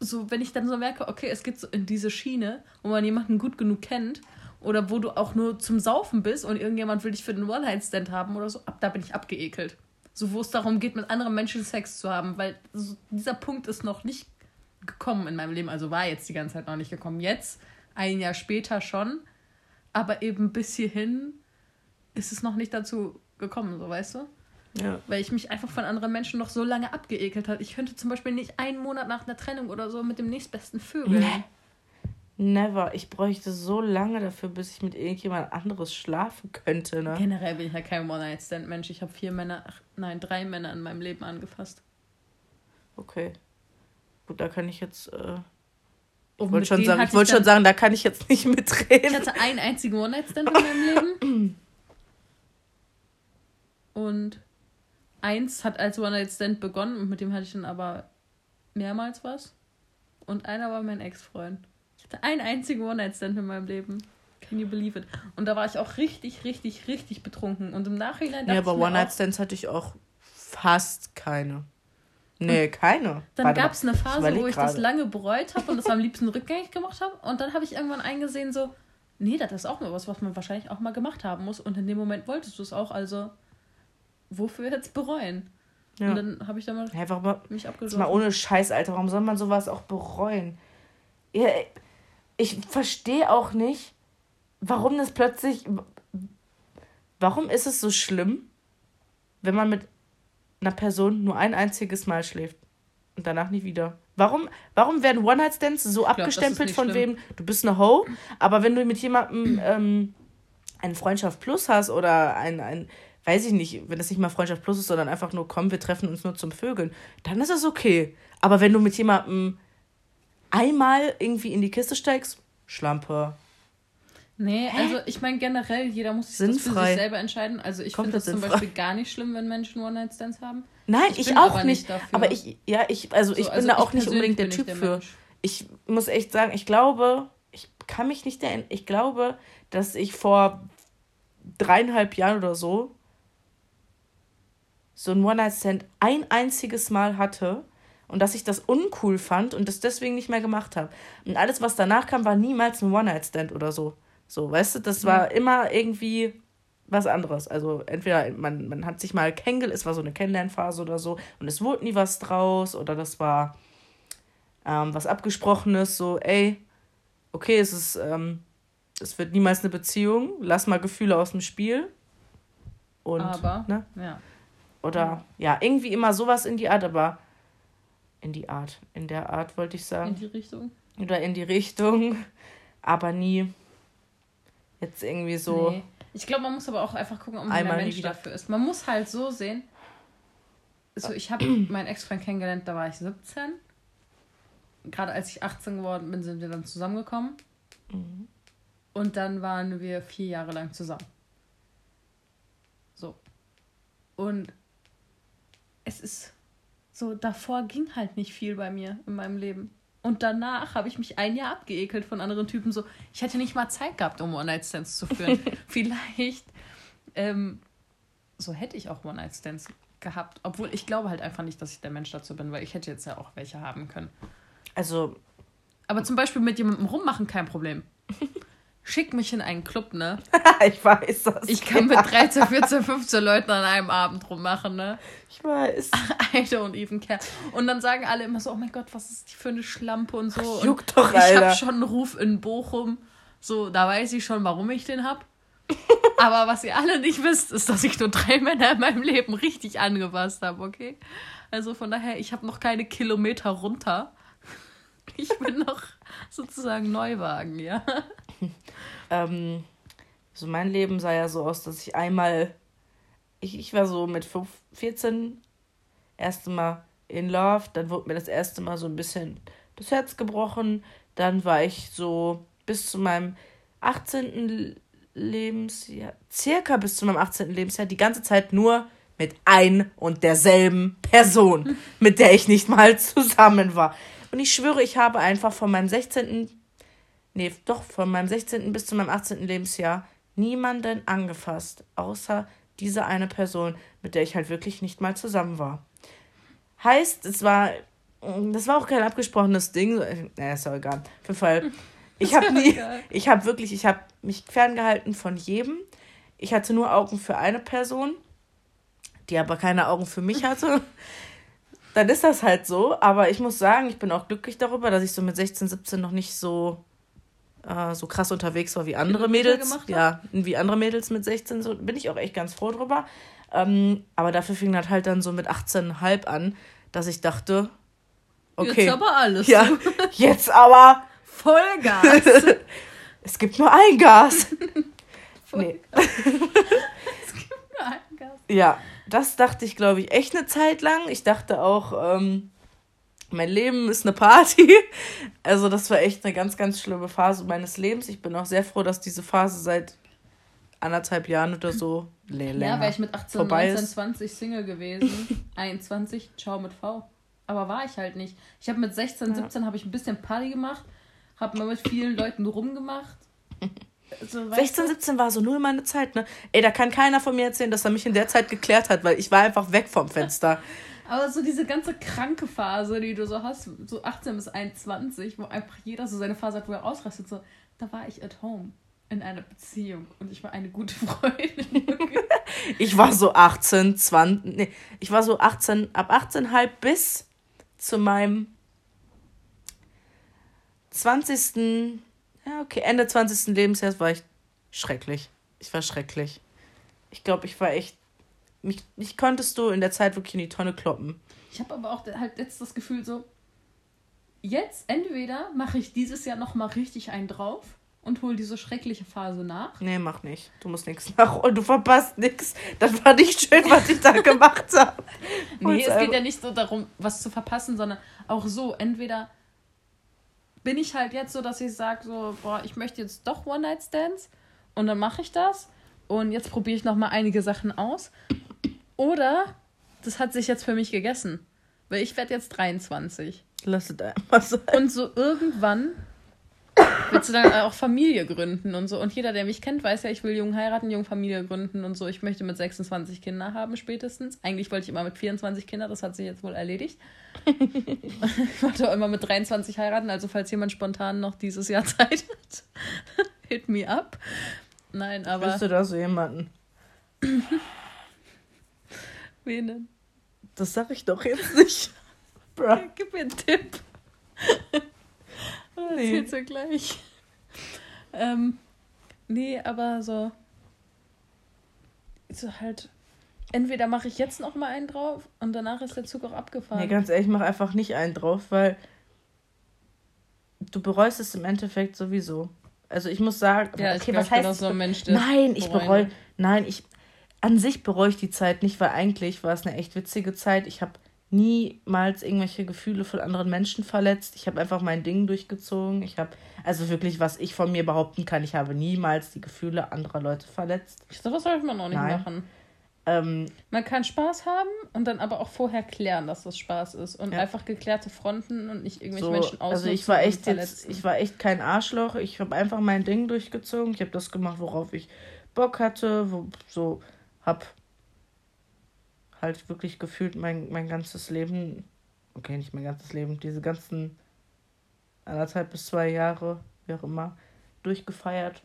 so, wenn ich dann so merke, okay, es geht so in diese Schiene, wo man jemanden gut genug kennt oder wo du auch nur zum Saufen bist und irgendjemand will dich für den One-Night-Stand haben oder so, ab da bin ich abgeekelt. So, wo es darum geht, mit anderen Menschen Sex zu haben, weil so, dieser Punkt ist noch nicht gekommen in meinem Leben, also war jetzt die ganze Zeit noch nicht gekommen. Jetzt, ein Jahr später schon, aber eben bis hierhin ist es noch nicht dazu gekommen, so weißt du? Ja. Weil ich mich einfach von anderen Menschen noch so lange abgeekelt habe. Ich könnte zum Beispiel nicht einen Monat nach einer Trennung oder so mit dem nächstbesten Vögeln. Nee.
Never. Ich bräuchte so lange dafür, bis ich mit irgendjemand anderes schlafen könnte. Ne?
Generell bin ich ja kein One-Night-Stand-Mensch. Ich habe vier Männer, ach, nein, drei Männer in meinem Leben angefasst.
Okay. Gut, da kann ich jetzt. Äh, ich wollte schon, sagen, ich wollt schon sagen, da kann ich jetzt nicht mitreden.
Ich hatte einen einzigen One-Night-Stand in meinem Leben. Und eins hat als One-Night-Stand begonnen und mit dem hatte ich dann aber mehrmals was. Und einer war mein Ex-Freund. Ich hatte einen einzigen One-Night-Stand in meinem Leben. Can you believe it? Und da war ich auch richtig, richtig, richtig betrunken. Und im Nachhinein
dachte Ja, aber One-Night-Stands hatte ich auch fast keine. Nee, keine.
Dann gab es eine Phase, wo ich grade. das lange bereut habe und das am [laughs] liebsten rückgängig gemacht habe. Und dann habe ich irgendwann eingesehen, so, nee, das ist auch mal was, was man wahrscheinlich auch mal gemacht haben muss. Und in dem Moment wolltest du es auch. Also wofür jetzt bereuen? Ja. Und dann habe ich da mal
Einfach mal, mich abgeschlossen. Mal ohne Scheiß, Alter. Warum soll man sowas auch bereuen? Ja, ich verstehe auch nicht, warum das plötzlich. Warum ist es so schlimm, wenn man mit einer Person nur ein einziges Mal schläft und danach nie wieder? Warum, warum werden One-Night-Stands so glaub, abgestempelt von schlimm. wem, du bist eine Ho, aber wenn du mit jemandem ähm, eine Freundschaft plus hast oder ein, ein weiß ich nicht, wenn das nicht mal Freundschaft plus ist, sondern einfach nur, komm, wir treffen uns nur zum Vögeln, dann ist das okay. Aber wenn du mit jemandem einmal irgendwie in die Kiste steigst, Schlampe.
Nee, Hä? also ich meine generell, jeder muss sich das für sich selber entscheiden. Also ich finde das zum Beispiel gar nicht schlimm, wenn Menschen One-Night-Stands haben. Nein, ich, ich auch
nicht. aber ich, ja, ich, also so, ich bin also da auch nicht unbedingt der Typ der für. Ich muss echt sagen, ich glaube, ich kann mich nicht erinnern, ich glaube, dass ich vor dreieinhalb Jahren oder so so ein One-Night-Stand ein einziges Mal hatte und dass ich das uncool fand und das deswegen nicht mehr gemacht habe. Und alles, was danach kam, war niemals ein One-Night-Stand oder so. So, weißt du, das war ja. immer irgendwie was anderes. Also entweder man, man hat sich mal kennengelernt, es war so eine Kennenlernphase oder so und es wurde nie was draus oder das war ähm, was Abgesprochenes, so, ey, okay, es ist, ähm, es wird niemals eine Beziehung, lass mal Gefühle aus dem Spiel. Und, Aber, ne? ja. Oder ja. ja, irgendwie immer sowas in die Art, aber in die Art, in der Art wollte ich sagen. In die Richtung. Oder in die Richtung, aber nie jetzt irgendwie so. Nee.
Ich glaube, man muss aber auch einfach gucken, ob man der Mensch dafür ist. Man muss halt so sehen. So, ich habe [clears throat] meinen Ex-Freund kennengelernt, da war ich 17. Gerade als ich 18 geworden bin, sind wir dann zusammengekommen. Mhm. Und dann waren wir vier Jahre lang zusammen. So. Und es ist so, davor ging halt nicht viel bei mir in meinem Leben. Und danach habe ich mich ein Jahr abgeekelt von anderen Typen. So, ich hätte nicht mal Zeit gehabt, um One-Night-Stands zu führen. [laughs] Vielleicht, ähm, so hätte ich auch One-Night-Stands gehabt. Obwohl ich glaube halt einfach nicht, dass ich der Mensch dazu bin, weil ich hätte jetzt ja auch welche haben können. Also. Aber zum Beispiel mit jemandem rummachen, kein Problem. [laughs] Schick mich in einen Club, ne? [laughs] ich weiß das. Ich kann mit 13, 14, 15 Leuten an einem Abend rummachen, ne? Ich weiß. [laughs] I don't even care. Und dann sagen alle immer so, oh mein Gott, was ist die für eine Schlampe und so. Ach, juckt doch, Alter. Ich hab schon einen Ruf in Bochum. So, da weiß ich schon, warum ich den hab. [laughs] Aber was ihr alle nicht wisst, ist, dass ich nur drei Männer in meinem Leben richtig angepasst habe, okay? Also von daher, ich habe noch keine Kilometer runter. [laughs] Ich bin noch sozusagen Neuwagen, ja. [laughs]
ähm, so mein Leben sah ja so aus, dass ich einmal, ich, ich war so mit 5, 14, erste Mal in Love, dann wurde mir das erste Mal so ein bisschen das Herz gebrochen, dann war ich so bis zu meinem 18. Lebensjahr, circa bis zu meinem 18. Lebensjahr, die ganze Zeit nur mit ein und derselben Person, [laughs] mit der ich nicht mal zusammen war. Und ich schwöre, ich habe einfach von meinem 16. Nee, doch, von meinem 16. bis zu meinem 18. Lebensjahr niemanden angefasst, außer diese eine Person, mit der ich halt wirklich nicht mal zusammen war. Heißt, es war, das war auch kein abgesprochenes Ding, naja, ist doch egal. Auf jeden Fall, [laughs] ich habe nie, ich habe wirklich, ich habe mich ferngehalten von jedem. Ich hatte nur Augen für eine Person, die aber keine Augen für mich hatte. Dann ist das halt so, aber ich muss sagen, ich bin auch glücklich darüber, dass ich so mit 16, 17 noch nicht so äh, so krass unterwegs war wie andere Mädels. Ja, wie andere Mädels mit 16, so bin ich auch echt ganz froh drüber. Ähm, aber dafür fing das halt dann so mit 18,5 an, dass ich dachte, okay. Jetzt aber alles. Ja, [laughs] jetzt aber Vollgas. [laughs] es gibt nur ein Gas. [laughs] nee. es gibt nur ein Gas. Ja, das dachte ich, glaube ich, echt eine Zeit lang. Ich dachte auch, ähm, mein Leben ist eine Party. [laughs] Also das war echt eine ganz, ganz schlimme Phase meines Lebens. Ich bin auch sehr froh, dass diese Phase seit anderthalb Jahren oder so länger Ja, wäre ich mit
18, 19, 20 Single gewesen. [laughs] 21, ciao mit V. Aber war ich halt nicht. Ich habe mit 16, 17 habe ich ein bisschen Party gemacht, habe mal mit vielen Leuten rumgemacht. [laughs]
Also, 16, 17 war so null meine Zeit, ne? Ey, da kann keiner von mir erzählen, dass er mich in der Zeit geklärt hat, weil ich war einfach weg vom Fenster. [laughs]
Aber so diese ganze kranke Phase, die du so hast, so 18 bis 21, wo einfach jeder so seine Phase hat, wo er ausrastet, so, da war ich at home in einer Beziehung und ich war eine gute Freundin. [laughs]
ich war so 18, 20, nee, ich war so 18, ab 18,5 bis zu meinem 20. Ja, okay, Ende 20. Lebensjahres war ich schrecklich. Ich war schrecklich. Ich glaube, ich war echt mich, mich konntest du in der Zeit wirklich in die Tonne kloppen.
Ich habe aber auch halt jetzt das Gefühl so, jetzt entweder mache ich dieses Jahr noch mal richtig einen drauf und hole diese schreckliche Phase nach.
Nee, mach nicht. Du musst nichts nachholen. Du verpasst nichts. Das war nicht schön, was ich da [laughs] gemacht habe.
nee, es geht ja nicht so darum, was zu verpassen, sondern auch so, entweder bin ich halt jetzt so, dass ich sage so, boah, ich möchte jetzt doch One-Night-Stands und dann mache ich das und jetzt probiere ich noch mal einige Sachen aus oder das hat sich jetzt für mich gegessen. Weil ich werde jetzt 23. Lass es einfach sein. Und so irgendwann willst du dann auch Familie gründen und so. Und jeder, der mich kennt, weiß ja, ich will jung heiraten, jung Familie gründen und so. Ich möchte mit 26 Kinder haben spätestens. Eigentlich wollte ich immer mit 24 Kinder, das hat sich jetzt wohl erledigt. [laughs] ich wollte auch immer mit 23 heiraten, also falls jemand spontan noch dieses Jahr [laughs] Zeit hat, hit me up. Nein, aber.
Bist du da so jemanden?
Wen denn?
Das sag ich doch jetzt nicht. [laughs]
Bro. Gib mir einen Tipp. Nee. Erzählst du gleich. Ähm, nee, aber so. So halt. Entweder mache ich jetzt noch mal einen drauf und danach ist der Zug auch abgefahren.
Nee, ganz ehrlich, mach einfach nicht einen drauf, weil du bereust es im Endeffekt sowieso. Also ich muss sagen, ja, okay, was heißt so ein Mensch, Nein, ich bereue, nein, ich an sich bereue ich die Zeit nicht, weil eigentlich war es eine echt witzige Zeit. Ich habe niemals irgendwelche Gefühle von anderen Menschen verletzt. Ich habe einfach mein Ding durchgezogen. Ich habe, also wirklich, was ich von mir behaupten kann, ich habe niemals die Gefühle anderer Leute verletzt.
Glaube, was sollte man auch nicht Nein. machen. Ähm, man kann Spaß haben und dann aber auch vorher klären, dass das Spaß ist. Und ja. einfach geklärte Fronten und nicht irgendwelche so, Menschen
ausnutzen. Also ich war echt jetzt, ich war echt kein Arschloch. Ich habe einfach mein Ding durchgezogen. Ich habe das gemacht, worauf ich Bock hatte. Wo, so habe halt wirklich gefühlt mein, mein ganzes Leben, okay, nicht mein ganzes Leben, diese ganzen anderthalb bis zwei Jahre, wie auch immer, durchgefeiert.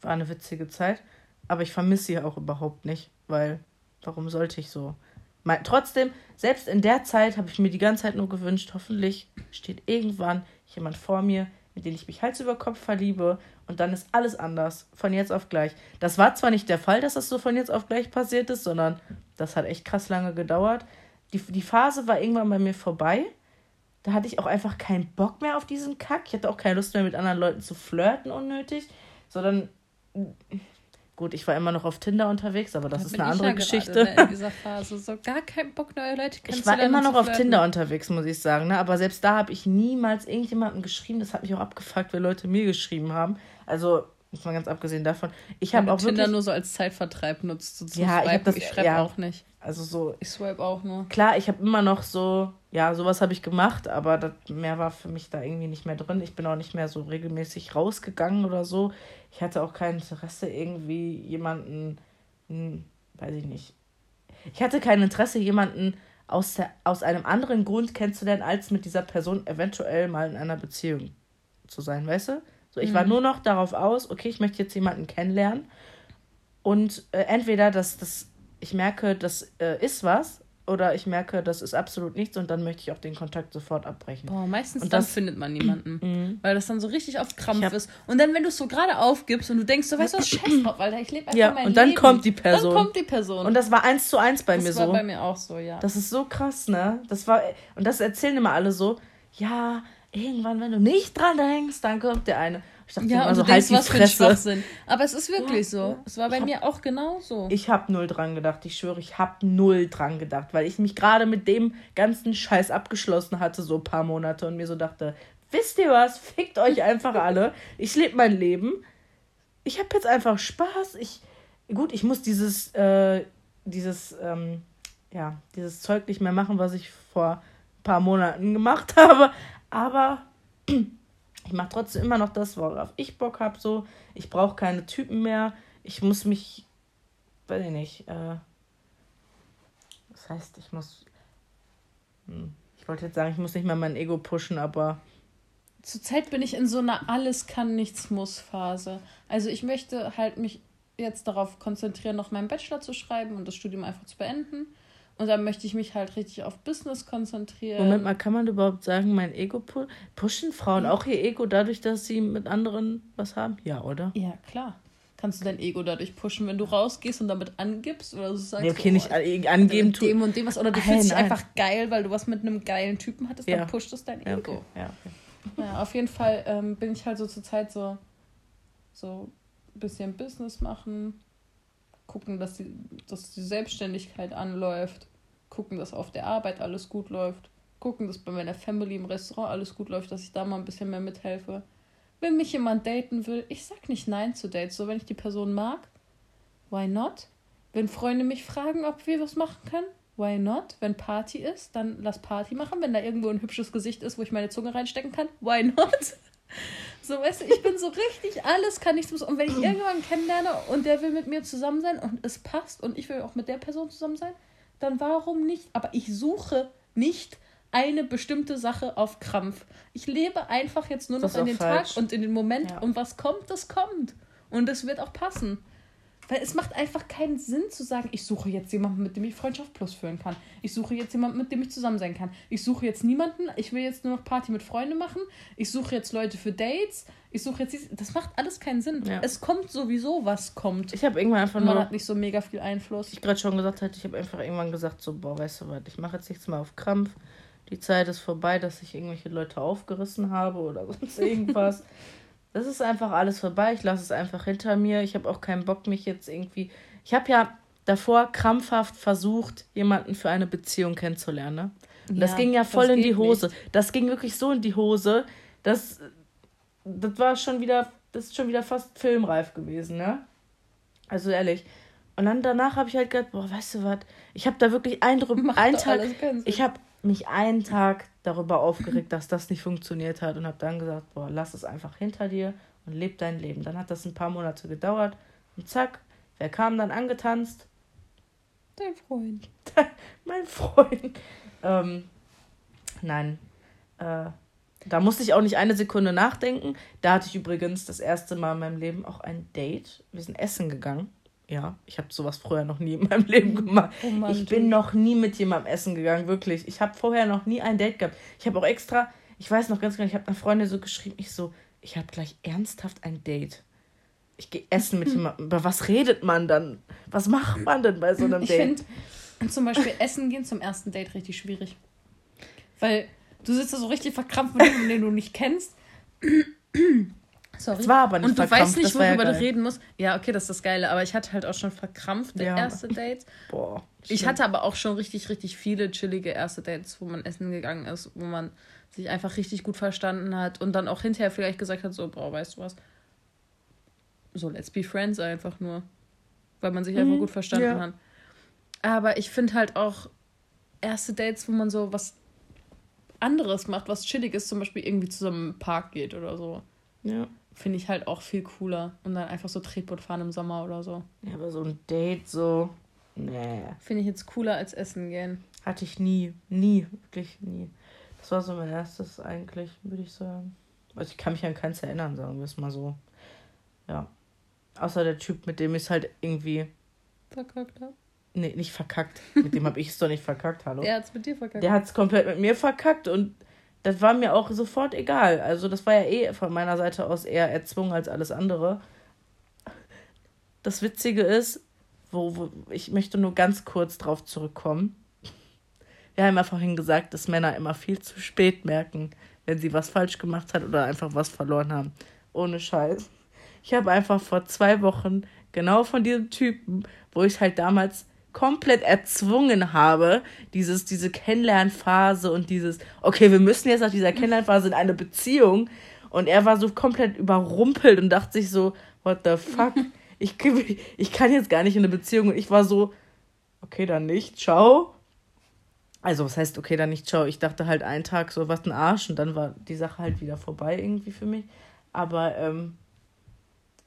War eine witzige Zeit, aber ich vermisse sie auch überhaupt nicht, weil warum sollte ich so? Mein, trotzdem, selbst in der Zeit habe ich mir die ganze Zeit nur gewünscht, hoffentlich steht irgendwann jemand vor mir, in den ich mich Hals über Kopf verliebe und dann ist alles anders, von jetzt auf gleich. Das war zwar nicht der Fall, dass das so von jetzt auf gleich passiert ist, sondern das hat echt krass lange gedauert. Die, die Phase war irgendwann bei mir vorbei. Da hatte ich auch einfach keinen Bock mehr auf diesen Kack. Ich hatte auch keine Lust mehr mit anderen Leuten zu flirten unnötig, sondern Gut, ich war immer noch auf Tinder unterwegs, aber das da ist eine andere Geschichte. In dieser Phase so gar keinen Bock neue Leute Ich war immer noch auf Tinder unterwegs, muss ich sagen, ne? aber selbst da habe ich niemals irgendjemandem geschrieben. Das hat mich auch abgefuckt, weil Leute mir geschrieben haben. Also Jetzt mal ganz abgesehen davon. Ich habe
Wenn
auch
du Tinder
wirklich,
nur so als Zeitvertreib nutzt. So
Ja, ich hab
swipen.
das-
ich schreibe
ja.
auch nicht.
also so,
Ich swipe auch nur.
klar, ich habe immer noch so, ja, sowas habe ich gemacht, aber das, mehr war für mich da irgendwie nicht mehr drin. Ich bin auch nicht mehr so regelmäßig rausgegangen oder so. Ich hatte auch kein Interesse, irgendwie jemanden, hm, weiß ich nicht. Ich hatte kein Interesse, jemanden aus, der, aus einem anderen Grund kennenzulernen, als mit dieser Person eventuell mal in einer Beziehung zu sein, weißt du? So, ich war nur noch darauf aus, okay, ich möchte jetzt jemanden kennenlernen und äh, entweder, dass das, ich merke, das äh, ist was, oder ich merke, das ist absolut nichts und dann möchte ich auch den Kontakt sofort abbrechen.
Boah, meistens
Und
dann
das-
findet man niemanden. [clears throat] Weil das dann so richtig auf Krampf
hab-
ist. Und dann, wenn du es so gerade aufgibst und du denkst, du weißt du was, scheiß drauf, Alter, ich lebe einfach
Ja,
mein
und dann
Leben.
kommt die Person.
Dann kommt die Person.
Und das war eins zu eins bei
das
mir
war
so.
bei mir auch so, ja.
Das ist so krass, ne? Das war und das erzählen immer alle so. Ja, irgendwann, wenn du nicht dran denkst, dann kommt der eine. Ich dachte
ja,
immer so, halt
was
die
für ein
Fresse.
Schwachsinn. Aber es ist wirklich
Ja,
so.
ja.
Es war bei
hab-
mir auch genauso.
Ich hab null dran gedacht. Ich schwöre, ich hab null dran gedacht, weil ich mich gerade mit dem ganzen Scheiß abgeschlossen hatte, so ein paar Monate und mir so dachte, wisst ihr was? Fickt euch einfach [laughs] alle. Ich lebe mein Leben. Ich habe jetzt einfach Spaß. Ich gut, ich muss dieses äh, dieses ähm, ja dieses Zeug nicht mehr machen, was ich vor ein paar Monaten gemacht [laughs] habe. Aber [clears throat] ich mache trotzdem immer noch das, worauf ich Bock habe. So, ich brauche keine Typen mehr. Ich muss mich, weiß ich nicht. Äh, das heißt, ich muss. Hm, ich wollte jetzt sagen, ich muss nicht mehr mein Ego pushen, aber
Zurzeit bin ich in so einer alles kann, nichts muss Phase. Also ich möchte halt mich jetzt darauf konzentrieren, noch meinen Bachelor zu schreiben und das Studium einfach zu beenden. Und dann möchte ich mich halt richtig auf Business konzentrieren.
Moment mal, kann man überhaupt sagen, mein Ego pu pushen Frauen auch ihr Ego dadurch, dass sie mit anderen was haben? Ja, oder?
Ja, klar. Kannst du dein Ego dadurch pushen, wenn du rausgehst und damit angibst? Oder du sagst,
Nee, okay,
oh,
nicht an- angeben tun.
dem und dem was. Oder du
Nein,
fühlst dich
nein.
einfach geil, weil du was mit einem geilen Typen hattest,
Ja.
dann pusht es dein
Ja,
Ego.
okay. Ja, okay.
Ja, auf jeden Fall ähm, bin ich halt so zur Zeit so, so ein bisschen Business machen, gucken, dass die, dass die Selbstständigkeit anläuft, gucken, dass auf der Arbeit alles gut läuft, gucken, dass bei meiner Family im Restaurant alles gut läuft, dass ich da mal ein bisschen mehr mithelfe. Wenn mich jemand daten will, ich sag nicht nein zu Dates. So, wenn ich die Person mag, why not? Wenn Freunde mich fragen, ob wir was machen können, why not? Wenn Party ist, dann lass Party machen. Wenn da irgendwo ein hübsches Gesicht ist, wo ich meine Zunge reinstecken kann, why not? [laughs] So, weißt du, ich bin so richtig, alles kann muss. Und wenn ich irgendjemanden kennenlerne und der will mit mir zusammen sein und es passt und ich will auch mit der Person zusammen sein, dann warum nicht? Aber ich suche nicht eine bestimmte Sache auf Krampf. Ich lebe einfach jetzt nur noch
Das
in den
falsch.
Tag und in den Moment
Ja.
und was kommt, das kommt. Und es wird auch passen. Weil es macht einfach keinen Sinn zu sagen, ich suche jetzt jemanden, mit dem ich Freundschaft plus führen kann. Ich suche jetzt jemanden, mit dem ich zusammen sein kann. Ich suche jetzt niemanden, ich will jetzt nur noch Party mit Freunden machen. Ich suche jetzt Leute für Dates. Ich suche jetzt. Das macht alles keinen Sinn.
Ja.
Es kommt sowieso, was kommt.
Ich habe irgendwann einfach
Und man
nur,
hat nicht so mega viel Einfluss.
ich gerade schon gesagt hatte, ich habe einfach irgendwann gesagt, so, boah, weißt du was, ich mache jetzt nichts mehr auf Krampf. Die Zeit ist vorbei, dass ich irgendwelche Leute aufgerissen habe oder [laughs] sonst irgendwas. das ist einfach alles vorbei. Ich lasse es einfach hinter mir. Ich habe auch keinen Bock, mich jetzt irgendwie. Ich habe ja davor krampfhaft versucht, jemanden für eine Beziehung kennenzulernen. Ne? Und das
Ja,
ging ja voll in die Hose.
nicht.
Das ging wirklich so in die Hose. Das, das war schon wieder, das ist schon wieder fast filmreif gewesen, ne? Also ehrlich. Und dann danach habe ich halt gedacht, boah, weißt du was? Ich habe da wirklich einen, [laughs] einen Tag, ich habe mich einen Tag darüber aufgeregt, dass das nicht funktioniert hat und habe dann gesagt, boah, lass es einfach hinter dir und leb dein Leben. Dann hat das ein paar Monate gedauert und zack, wer kam dann angetanzt?
Dein Freund. [laughs]
mein Freund. Ähm, nein. Äh, da musste ich auch nicht eine Sekunde nachdenken. Da hatte ich übrigens das erste Mal in meinem Leben auch ein Date. Wir sind essen gegangen. Ja, ich habe sowas vorher noch nie in meinem Leben gemacht. Ich
Romantisch.
bin noch nie mit jemandem essen gegangen, wirklich. Ich habe vorher noch nie ein Date gehabt. Ich habe auch extra, ich weiß noch ganz genau, ich habe einer Freundin so geschrieben, ich so, ich habe gleich ernsthaft ein Date. Ich gehe essen mit [laughs] jemandem. Über was redet man dann? Was macht man denn bei so einem
Ich
Date?
finde zum Beispiel Essen gehen zum ersten Date richtig schwierig. Weil du sitzt da so richtig verkrampft mit jemandem, den du nicht kennst. [clears throat] Sorry.
Es war aber nicht
Und du weißt nicht,
das war ja
worüber du reden musst. Ja, okay, das ist das Geile. Aber ich hatte halt auch schon verkrampfte
Ja.
erste Dates. [laughs]
Boah.
Ich
schlimm.
hatte aber auch schon richtig, richtig viele chillige erste Dates, wo man essen gegangen ist, wo man sich einfach richtig gut verstanden hat und dann auch hinterher vielleicht gesagt hat, so, boah, weißt du was, so let's be friends einfach nur. Weil man sich einfach
Mhm,
gut verstanden
ja.
hat. Aber ich finde halt auch erste Dates, wo man so was anderes macht, was chillig ist, zum Beispiel irgendwie zusammen im Park geht oder so,
Ja.
finde ich halt auch viel cooler. Und dann einfach so Tretboot fahren im Sommer oder so.
Ja, aber so ein Date so. Nee.
Finde ich jetzt cooler als essen gehen.
Hatte ich nie. Nie. Wirklich nie. Das war so mein erstes eigentlich, würde ich sagen. Also ich kann mich an keins erinnern, sagen wir es mal so. Ja. Außer der Typ, mit dem ich es halt irgendwie.
Verkackt hab.
Nee, nicht verkackt. [laughs] Mit dem habe ich es doch nicht verkackt, hallo.
Er hat's mit dir verkackt.
Der hat es komplett mit mir verkackt und das war mir auch sofort egal. Also das war ja eh von meiner Seite aus eher erzwungen als alles andere. Das Witzige ist, wo, wo ich möchte nur ganz kurz drauf zurückkommen. Wir haben ja vorhin gesagt, dass Männer immer viel zu spät merken, wenn sie was falsch gemacht hat oder einfach was verloren haben. Ohne Scheiß. Ich habe einfach vor zwei Wochen genau von diesem Typen, wo ich halt damals komplett erzwungen habe, dieses, diese Kennenlernphase und dieses, okay, wir müssen jetzt nach dieser Kennenlernphase in eine Beziehung. Und er war so komplett überrumpelt und dachte sich so, what the fuck? [laughs] Ich, ich kann jetzt gar nicht in eine Beziehung. Und ich war so, okay, dann nicht, ciao. Also, was heißt, okay, dann nicht, ciao. Ich dachte halt einen Tag so, was ein Arsch. Und dann war die Sache halt wieder vorbei irgendwie für mich. Aber, ähm,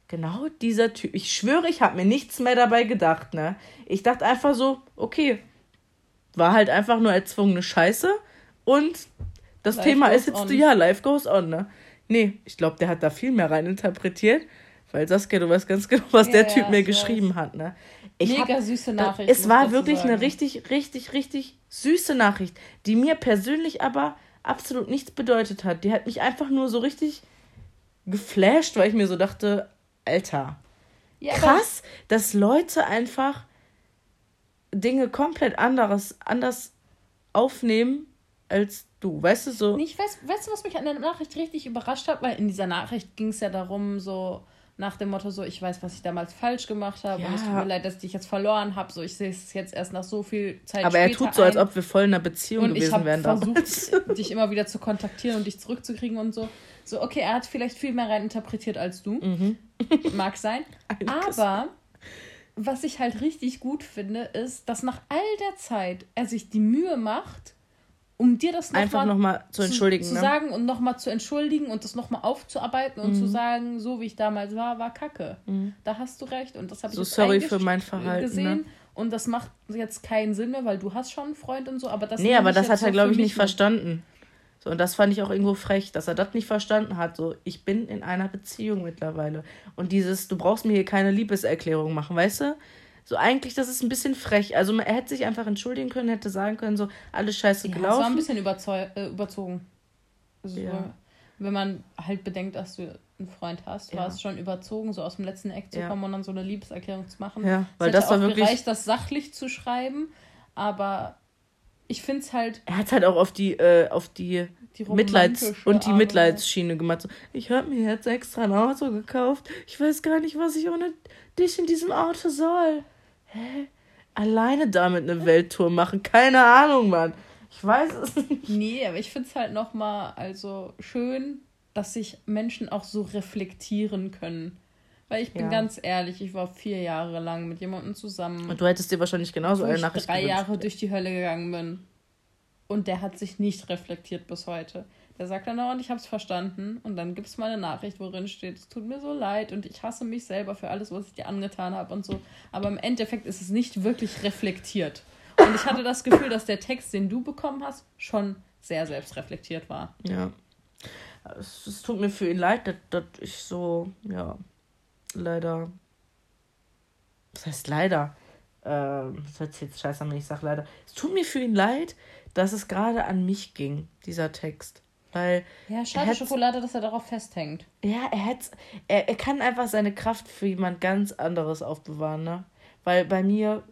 genau dieser Typ. Ich schwöre, ich habe mir nichts mehr dabei gedacht, ne? Ich dachte einfach so, okay, war halt einfach nur erzwungene Scheiße und das
Life
Thema ist jetzt,
on.
ja, life goes on, ne? Nee, ich glaube, der hat da viel mehr rein interpretiert, weil Saskia, du weißt ganz [laughs] genau, was
Ja,
der
ja,
Typ mir
ich
geschrieben hat, ne? Ich
Mega
hab-
süße
da-
Nachricht.
Es
muss
war wirklich eine
sagen.
richtig, richtig, richtig süße Nachricht, die mir persönlich aber absolut nichts bedeutet hat. Die hat mich einfach nur so richtig geflasht, weil ich mir so dachte, Alter,
Ja,
krass, dass Leute einfach Dinge komplett anderes, anders aufnehmen als du. Weißt du, so.
Ich weiß, weißt du, was mich an der Nachricht richtig überrascht hat? Weil in dieser Nachricht ging es ja darum, so nach dem Motto, so ich weiß, was ich damals falsch gemacht habe und es tut
Ja.
mir leid, dass ich dich jetzt verloren habe. So, ich sehe es jetzt erst nach so viel Zeit
Aber er tut so, als
ein.
ob wir voll in einer Beziehung
und ich
gewesen
habe
wären damals.
versucht, [laughs] dich immer wieder zu kontaktieren und dich zurückzukriegen und so. So, okay, er hat vielleicht viel mehr rein interpretiert als du.
Mhm. [laughs]
Mag sein. Aber was ich halt richtig gut finde, ist, dass nach all der Zeit er sich die Mühe macht, um dir das noch
Einfach
mal
nochmal zu entschuldigen.
zu
ne?
sagen und nochmal zu entschuldigen und das nochmal aufzuarbeiten und
Mhm.
zu sagen, so wie ich damals war, war Kacke. Da hast du recht und das habe ich
So
jetzt
sorry für mein Verhalten,
gesehen
ne?
und das macht jetzt keinen Sinn mehr, weil du hast schon einen Freund und so, aber das
Nee, aber das hat er, glaube ich, nicht verstanden. So, und das fand ich auch irgendwo frech, dass er das nicht verstanden hat. So, ich bin in einer Beziehung mittlerweile. Und dieses, du brauchst mir hier keine Liebeserklärung machen, weißt du? So, eigentlich, das ist ein bisschen frech. Also, er hätte sich einfach entschuldigen können, hätte sagen können, so, alles scheiße
Ja, das war ein
gelaufen.
bisschen überzeu äh, überzogen. Also,
Ja.
Wenn man halt bedenkt, dass du einen Freund hast, war
Ja.
es schon überzogen, so aus dem letzten Eck zu
Ja.
kommen und dann so eine Liebeserklärung zu machen.
Ja, weil das war wirklich.
gereicht, das sachlich zu schreiben, aber ich finde es halt
Er hat halt auch auf die, äh, auf die
die
Mitleids- und die
Art
Mitleidsschiene gemacht. So, ich habe mir jetzt extra ein Auto gekauft. Ich weiß gar nicht, was ich ohne dich in diesem Auto soll. Hä? Alleine damit eine Welttour machen? Keine Ahnung, Mann. Ich weiß es [laughs] nicht.
Nee, aber ich finde es halt nochmal also schön, dass sich Menschen auch so reflektieren können. Weil ich bin
Ja.
ganz ehrlich, ich war vier Jahre lang mit jemandem zusammen.
Und du hättest dir wahrscheinlich genauso eine
ich
Nachricht
drei
gewünscht.
Jahre durch die Hölle gegangen bin. Und der hat sich nicht reflektiert bis heute. Der sagt dann dauernd, ich habe es verstanden. Und dann gibt es mal eine Nachricht, worin steht, es tut mir so leid und ich hasse mich selber für alles, was ich dir angetan habe und so. Aber im Endeffekt ist es nicht wirklich reflektiert. Und ich hatte das Gefühl, dass der Text, den du bekommen hast, schon sehr selbstreflektiert war.
Ja. Es, es tut mir für ihn leid, dass, dass ich so, ja, leider. Was heißt leider? Ähm, das hört sich jetzt scheiße an, wenn ich sage leider. Es tut mir für ihn leid, dass es gerade an mich ging, dieser Text. Weil,
Ja, schade Schokolade, dass er darauf festhängt.
ja, er, hat's, er, er kann einfach seine Kraft für jemand ganz anderes aufbewahren, ne? Weil bei mir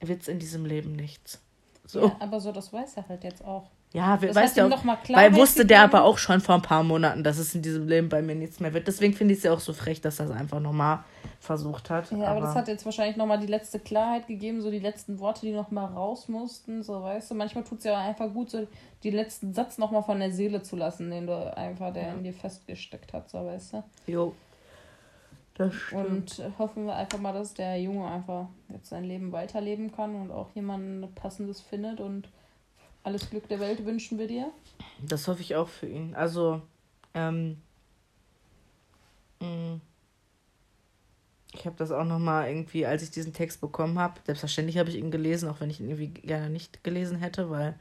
wird's in diesem Leben nichts. So.
Ja, aber so, das weiß er halt jetzt auch.
Ja, we-
Das
weißt du weil wusste der aber auch schon vor ein paar Monaten, dass es in diesem Leben bei mir nichts mehr wird. Deswegen finde ich es ja auch so frech, dass er es einfach nochmal versucht hat.
Ja, aber, das hat jetzt wahrscheinlich nochmal die letzte Klarheit gegeben, so die letzten Worte, die nochmal raus mussten, so weißt du. Manchmal tut es ja einfach gut, so die letzten Satz nochmal von der Seele zu lassen, den du einfach, der in dir festgesteckt hat, so weißt du.
Jo. Das stimmt.
Und äh, hoffen wir einfach mal, dass der Junge einfach jetzt sein Leben weiterleben kann und auch jemanden Passendes findet. Und alles Glück der Welt wünschen wir dir.
Das hoffe ich auch für ihn. Also, ähm, mh, ich habe das auch nochmal irgendwie, als ich diesen Text bekommen habe, selbstverständlich habe ich ihn gelesen, auch wenn ich ihn irgendwie gerne nicht gelesen hätte, weil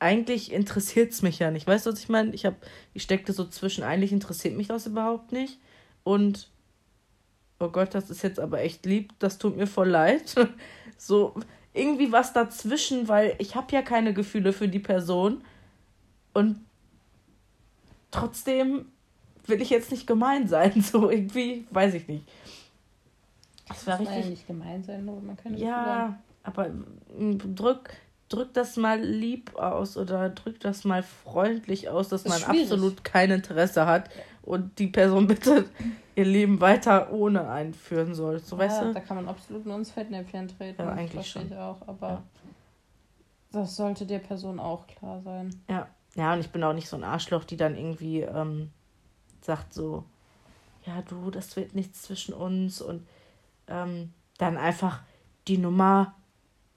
eigentlich interessiert es mich ja nicht. Weißt du, was ich meine? Ich, ich steckte so zwischen, eigentlich interessiert mich das überhaupt nicht. Und, oh Gott, das ist jetzt aber echt lieb, das tut mir voll leid. [laughs] so, irgendwie was dazwischen, weil ich habe ja keine Gefühle für die Person. Und trotzdem will ich jetzt nicht gemein sein. [laughs] So irgendwie, weiß ich nicht.
Das war richtig. Ja nicht gemein sein, nur man keine
Ja, aber drück, drück das mal lieb aus oder drück das mal freundlich aus, dass das man absolut kein Interesse hat und die Person [laughs] bitte ihr Leben weiter ohne einführen soll. So,
ja, weißt du? Da kann man absolut nur ins Fettnäpfchen treten. Ja, eigentlich schon. Ich auch, aber ja. das sollte der Person auch klar sein.
Ja. Ja, und ich bin auch nicht so ein Arschloch, die dann irgendwie ähm, sagt so, ja du, das wird nichts zwischen uns und ähm, dann einfach die Nummer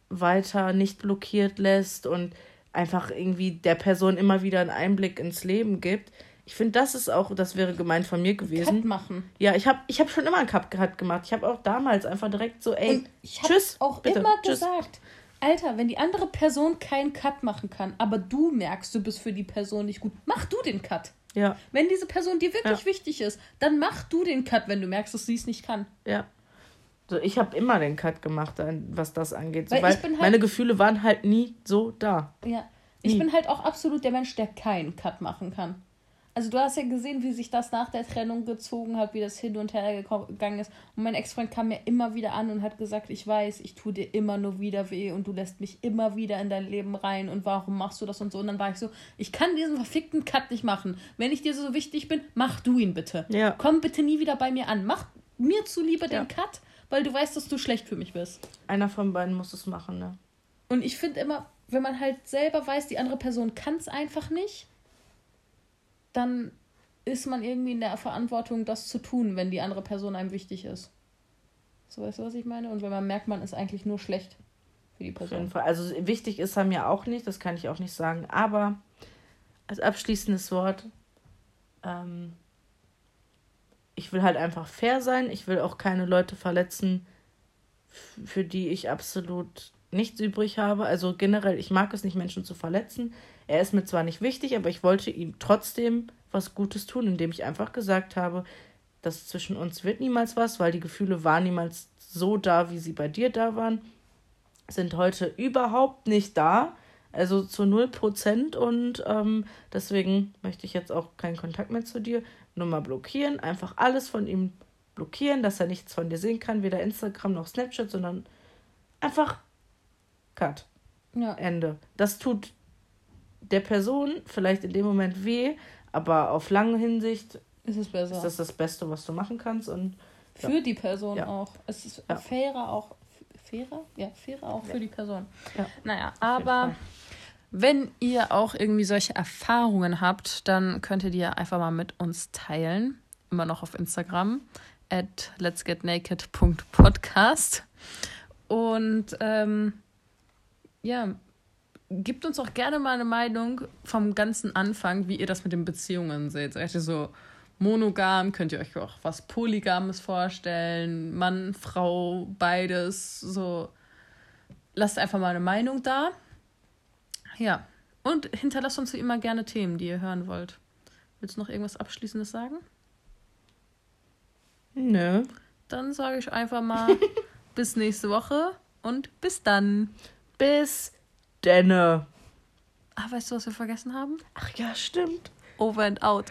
weiter nicht blockiert lässt und einfach irgendwie der Person immer wieder einen Einblick ins Leben gibt. Ich finde, das ist auch, das wäre gemeint von mir gewesen. Cut machen. Ja, ich habe ich hab schon immer einen Cut, Cut gemacht. Ich habe auch damals einfach direkt so, ey, und ich tschüss.
auch bitte, immer tschüss. gesagt, Alter, wenn die andere Person keinen Cut machen kann, aber du merkst, du bist für die Person nicht gut, mach du den Cut. Ja. Wenn diese Person dir wirklich ja. wichtig ist, dann mach du den Cut, wenn du merkst, dass sie es nicht kann.
Ja. So, ich habe immer den Cut gemacht, was das angeht. So, weil, weil halt, meine Gefühle waren halt nie so da.
Ja. Ich nie. bin halt auch absolut der Mensch, der keinen Cut machen kann. Also du hast ja gesehen, wie sich das nach der Trennung gezogen hat, wie das hin und her gegangen ist. Und mein Ex-Freund kam mir immer wieder an und hat gesagt, ich weiß, ich tue dir immer nur wieder weh und du lässt mich immer wieder in dein Leben rein und warum machst du das und so. Und dann war ich so, ich kann diesen verfickten Cut nicht machen. Wenn ich dir so wichtig bin, mach du ihn bitte. Ja. Komm bitte nie wieder bei mir an. Mach mir zuliebe ja. den Cut, weil du weißt, dass du schlecht für mich bist.
Einer von beiden muss es machen, ne?
Und ich finde immer, wenn man halt selber weiß, die andere Person kann es einfach nicht, dann ist man irgendwie in der Verantwortung, das zu tun, wenn die andere Person einem wichtig ist. So weißt du, was ich meine? Und wenn man merkt, man ist eigentlich nur schlecht für die Person.
Auf jeden Fall. Also wichtig ist er mir auch nicht, das kann ich auch nicht sagen. Aber als abschließendes Wort, ähm, ich will halt einfach fair sein. Ich will auch keine Leute verletzen, für die ich absolut nichts übrig habe. Also generell, ich mag es nicht, Menschen zu verletzen. Er ist mir zwar nicht wichtig, aber ich wollte ihm trotzdem was Gutes tun, indem ich einfach gesagt habe, dass zwischen uns wird niemals was, weil die Gefühle waren niemals so da, wie sie bei dir da waren, sind heute überhaupt nicht da, also zu null Prozent und ähm, deswegen möchte ich jetzt auch keinen Kontakt mehr zu dir, nur mal blockieren, einfach alles von ihm blockieren, dass er nichts von dir sehen kann, weder Instagram noch Snapchat, sondern einfach Cut. Ja. Ende. Das tut der Person vielleicht in dem Moment weh, aber auf lange Hinsicht ist es besser. Ist das das Beste, was du machen kannst und
für ja. die Person ja. auch. Es ist ja. fairer auch fairer, ja fairer auch für die Person. Ja. Naja, aber wenn ihr auch irgendwie solche Erfahrungen habt, dann könnt ihr die einfach mal mit uns teilen. Immer noch auf Instagram at letsgetnaked.podcast. Und ähm, ja, gebt uns auch gerne mal eine Meinung vom ganzen Anfang, wie ihr das mit den Beziehungen seht. Seid ihr so monogam? Könnt ihr euch auch was Polygames vorstellen? Mann, Frau, beides. So, lasst einfach mal eine Meinung da. Ja, und hinterlasst uns wie immer gerne Themen, die ihr hören wollt. Willst du noch irgendwas Abschließendes sagen? Nö. Dann sage ich einfach mal [laughs] bis nächste Woche und bis dann.
Bis denne.
Ah, weißt du, was wir vergessen haben?
Ach ja, stimmt.
Over and out.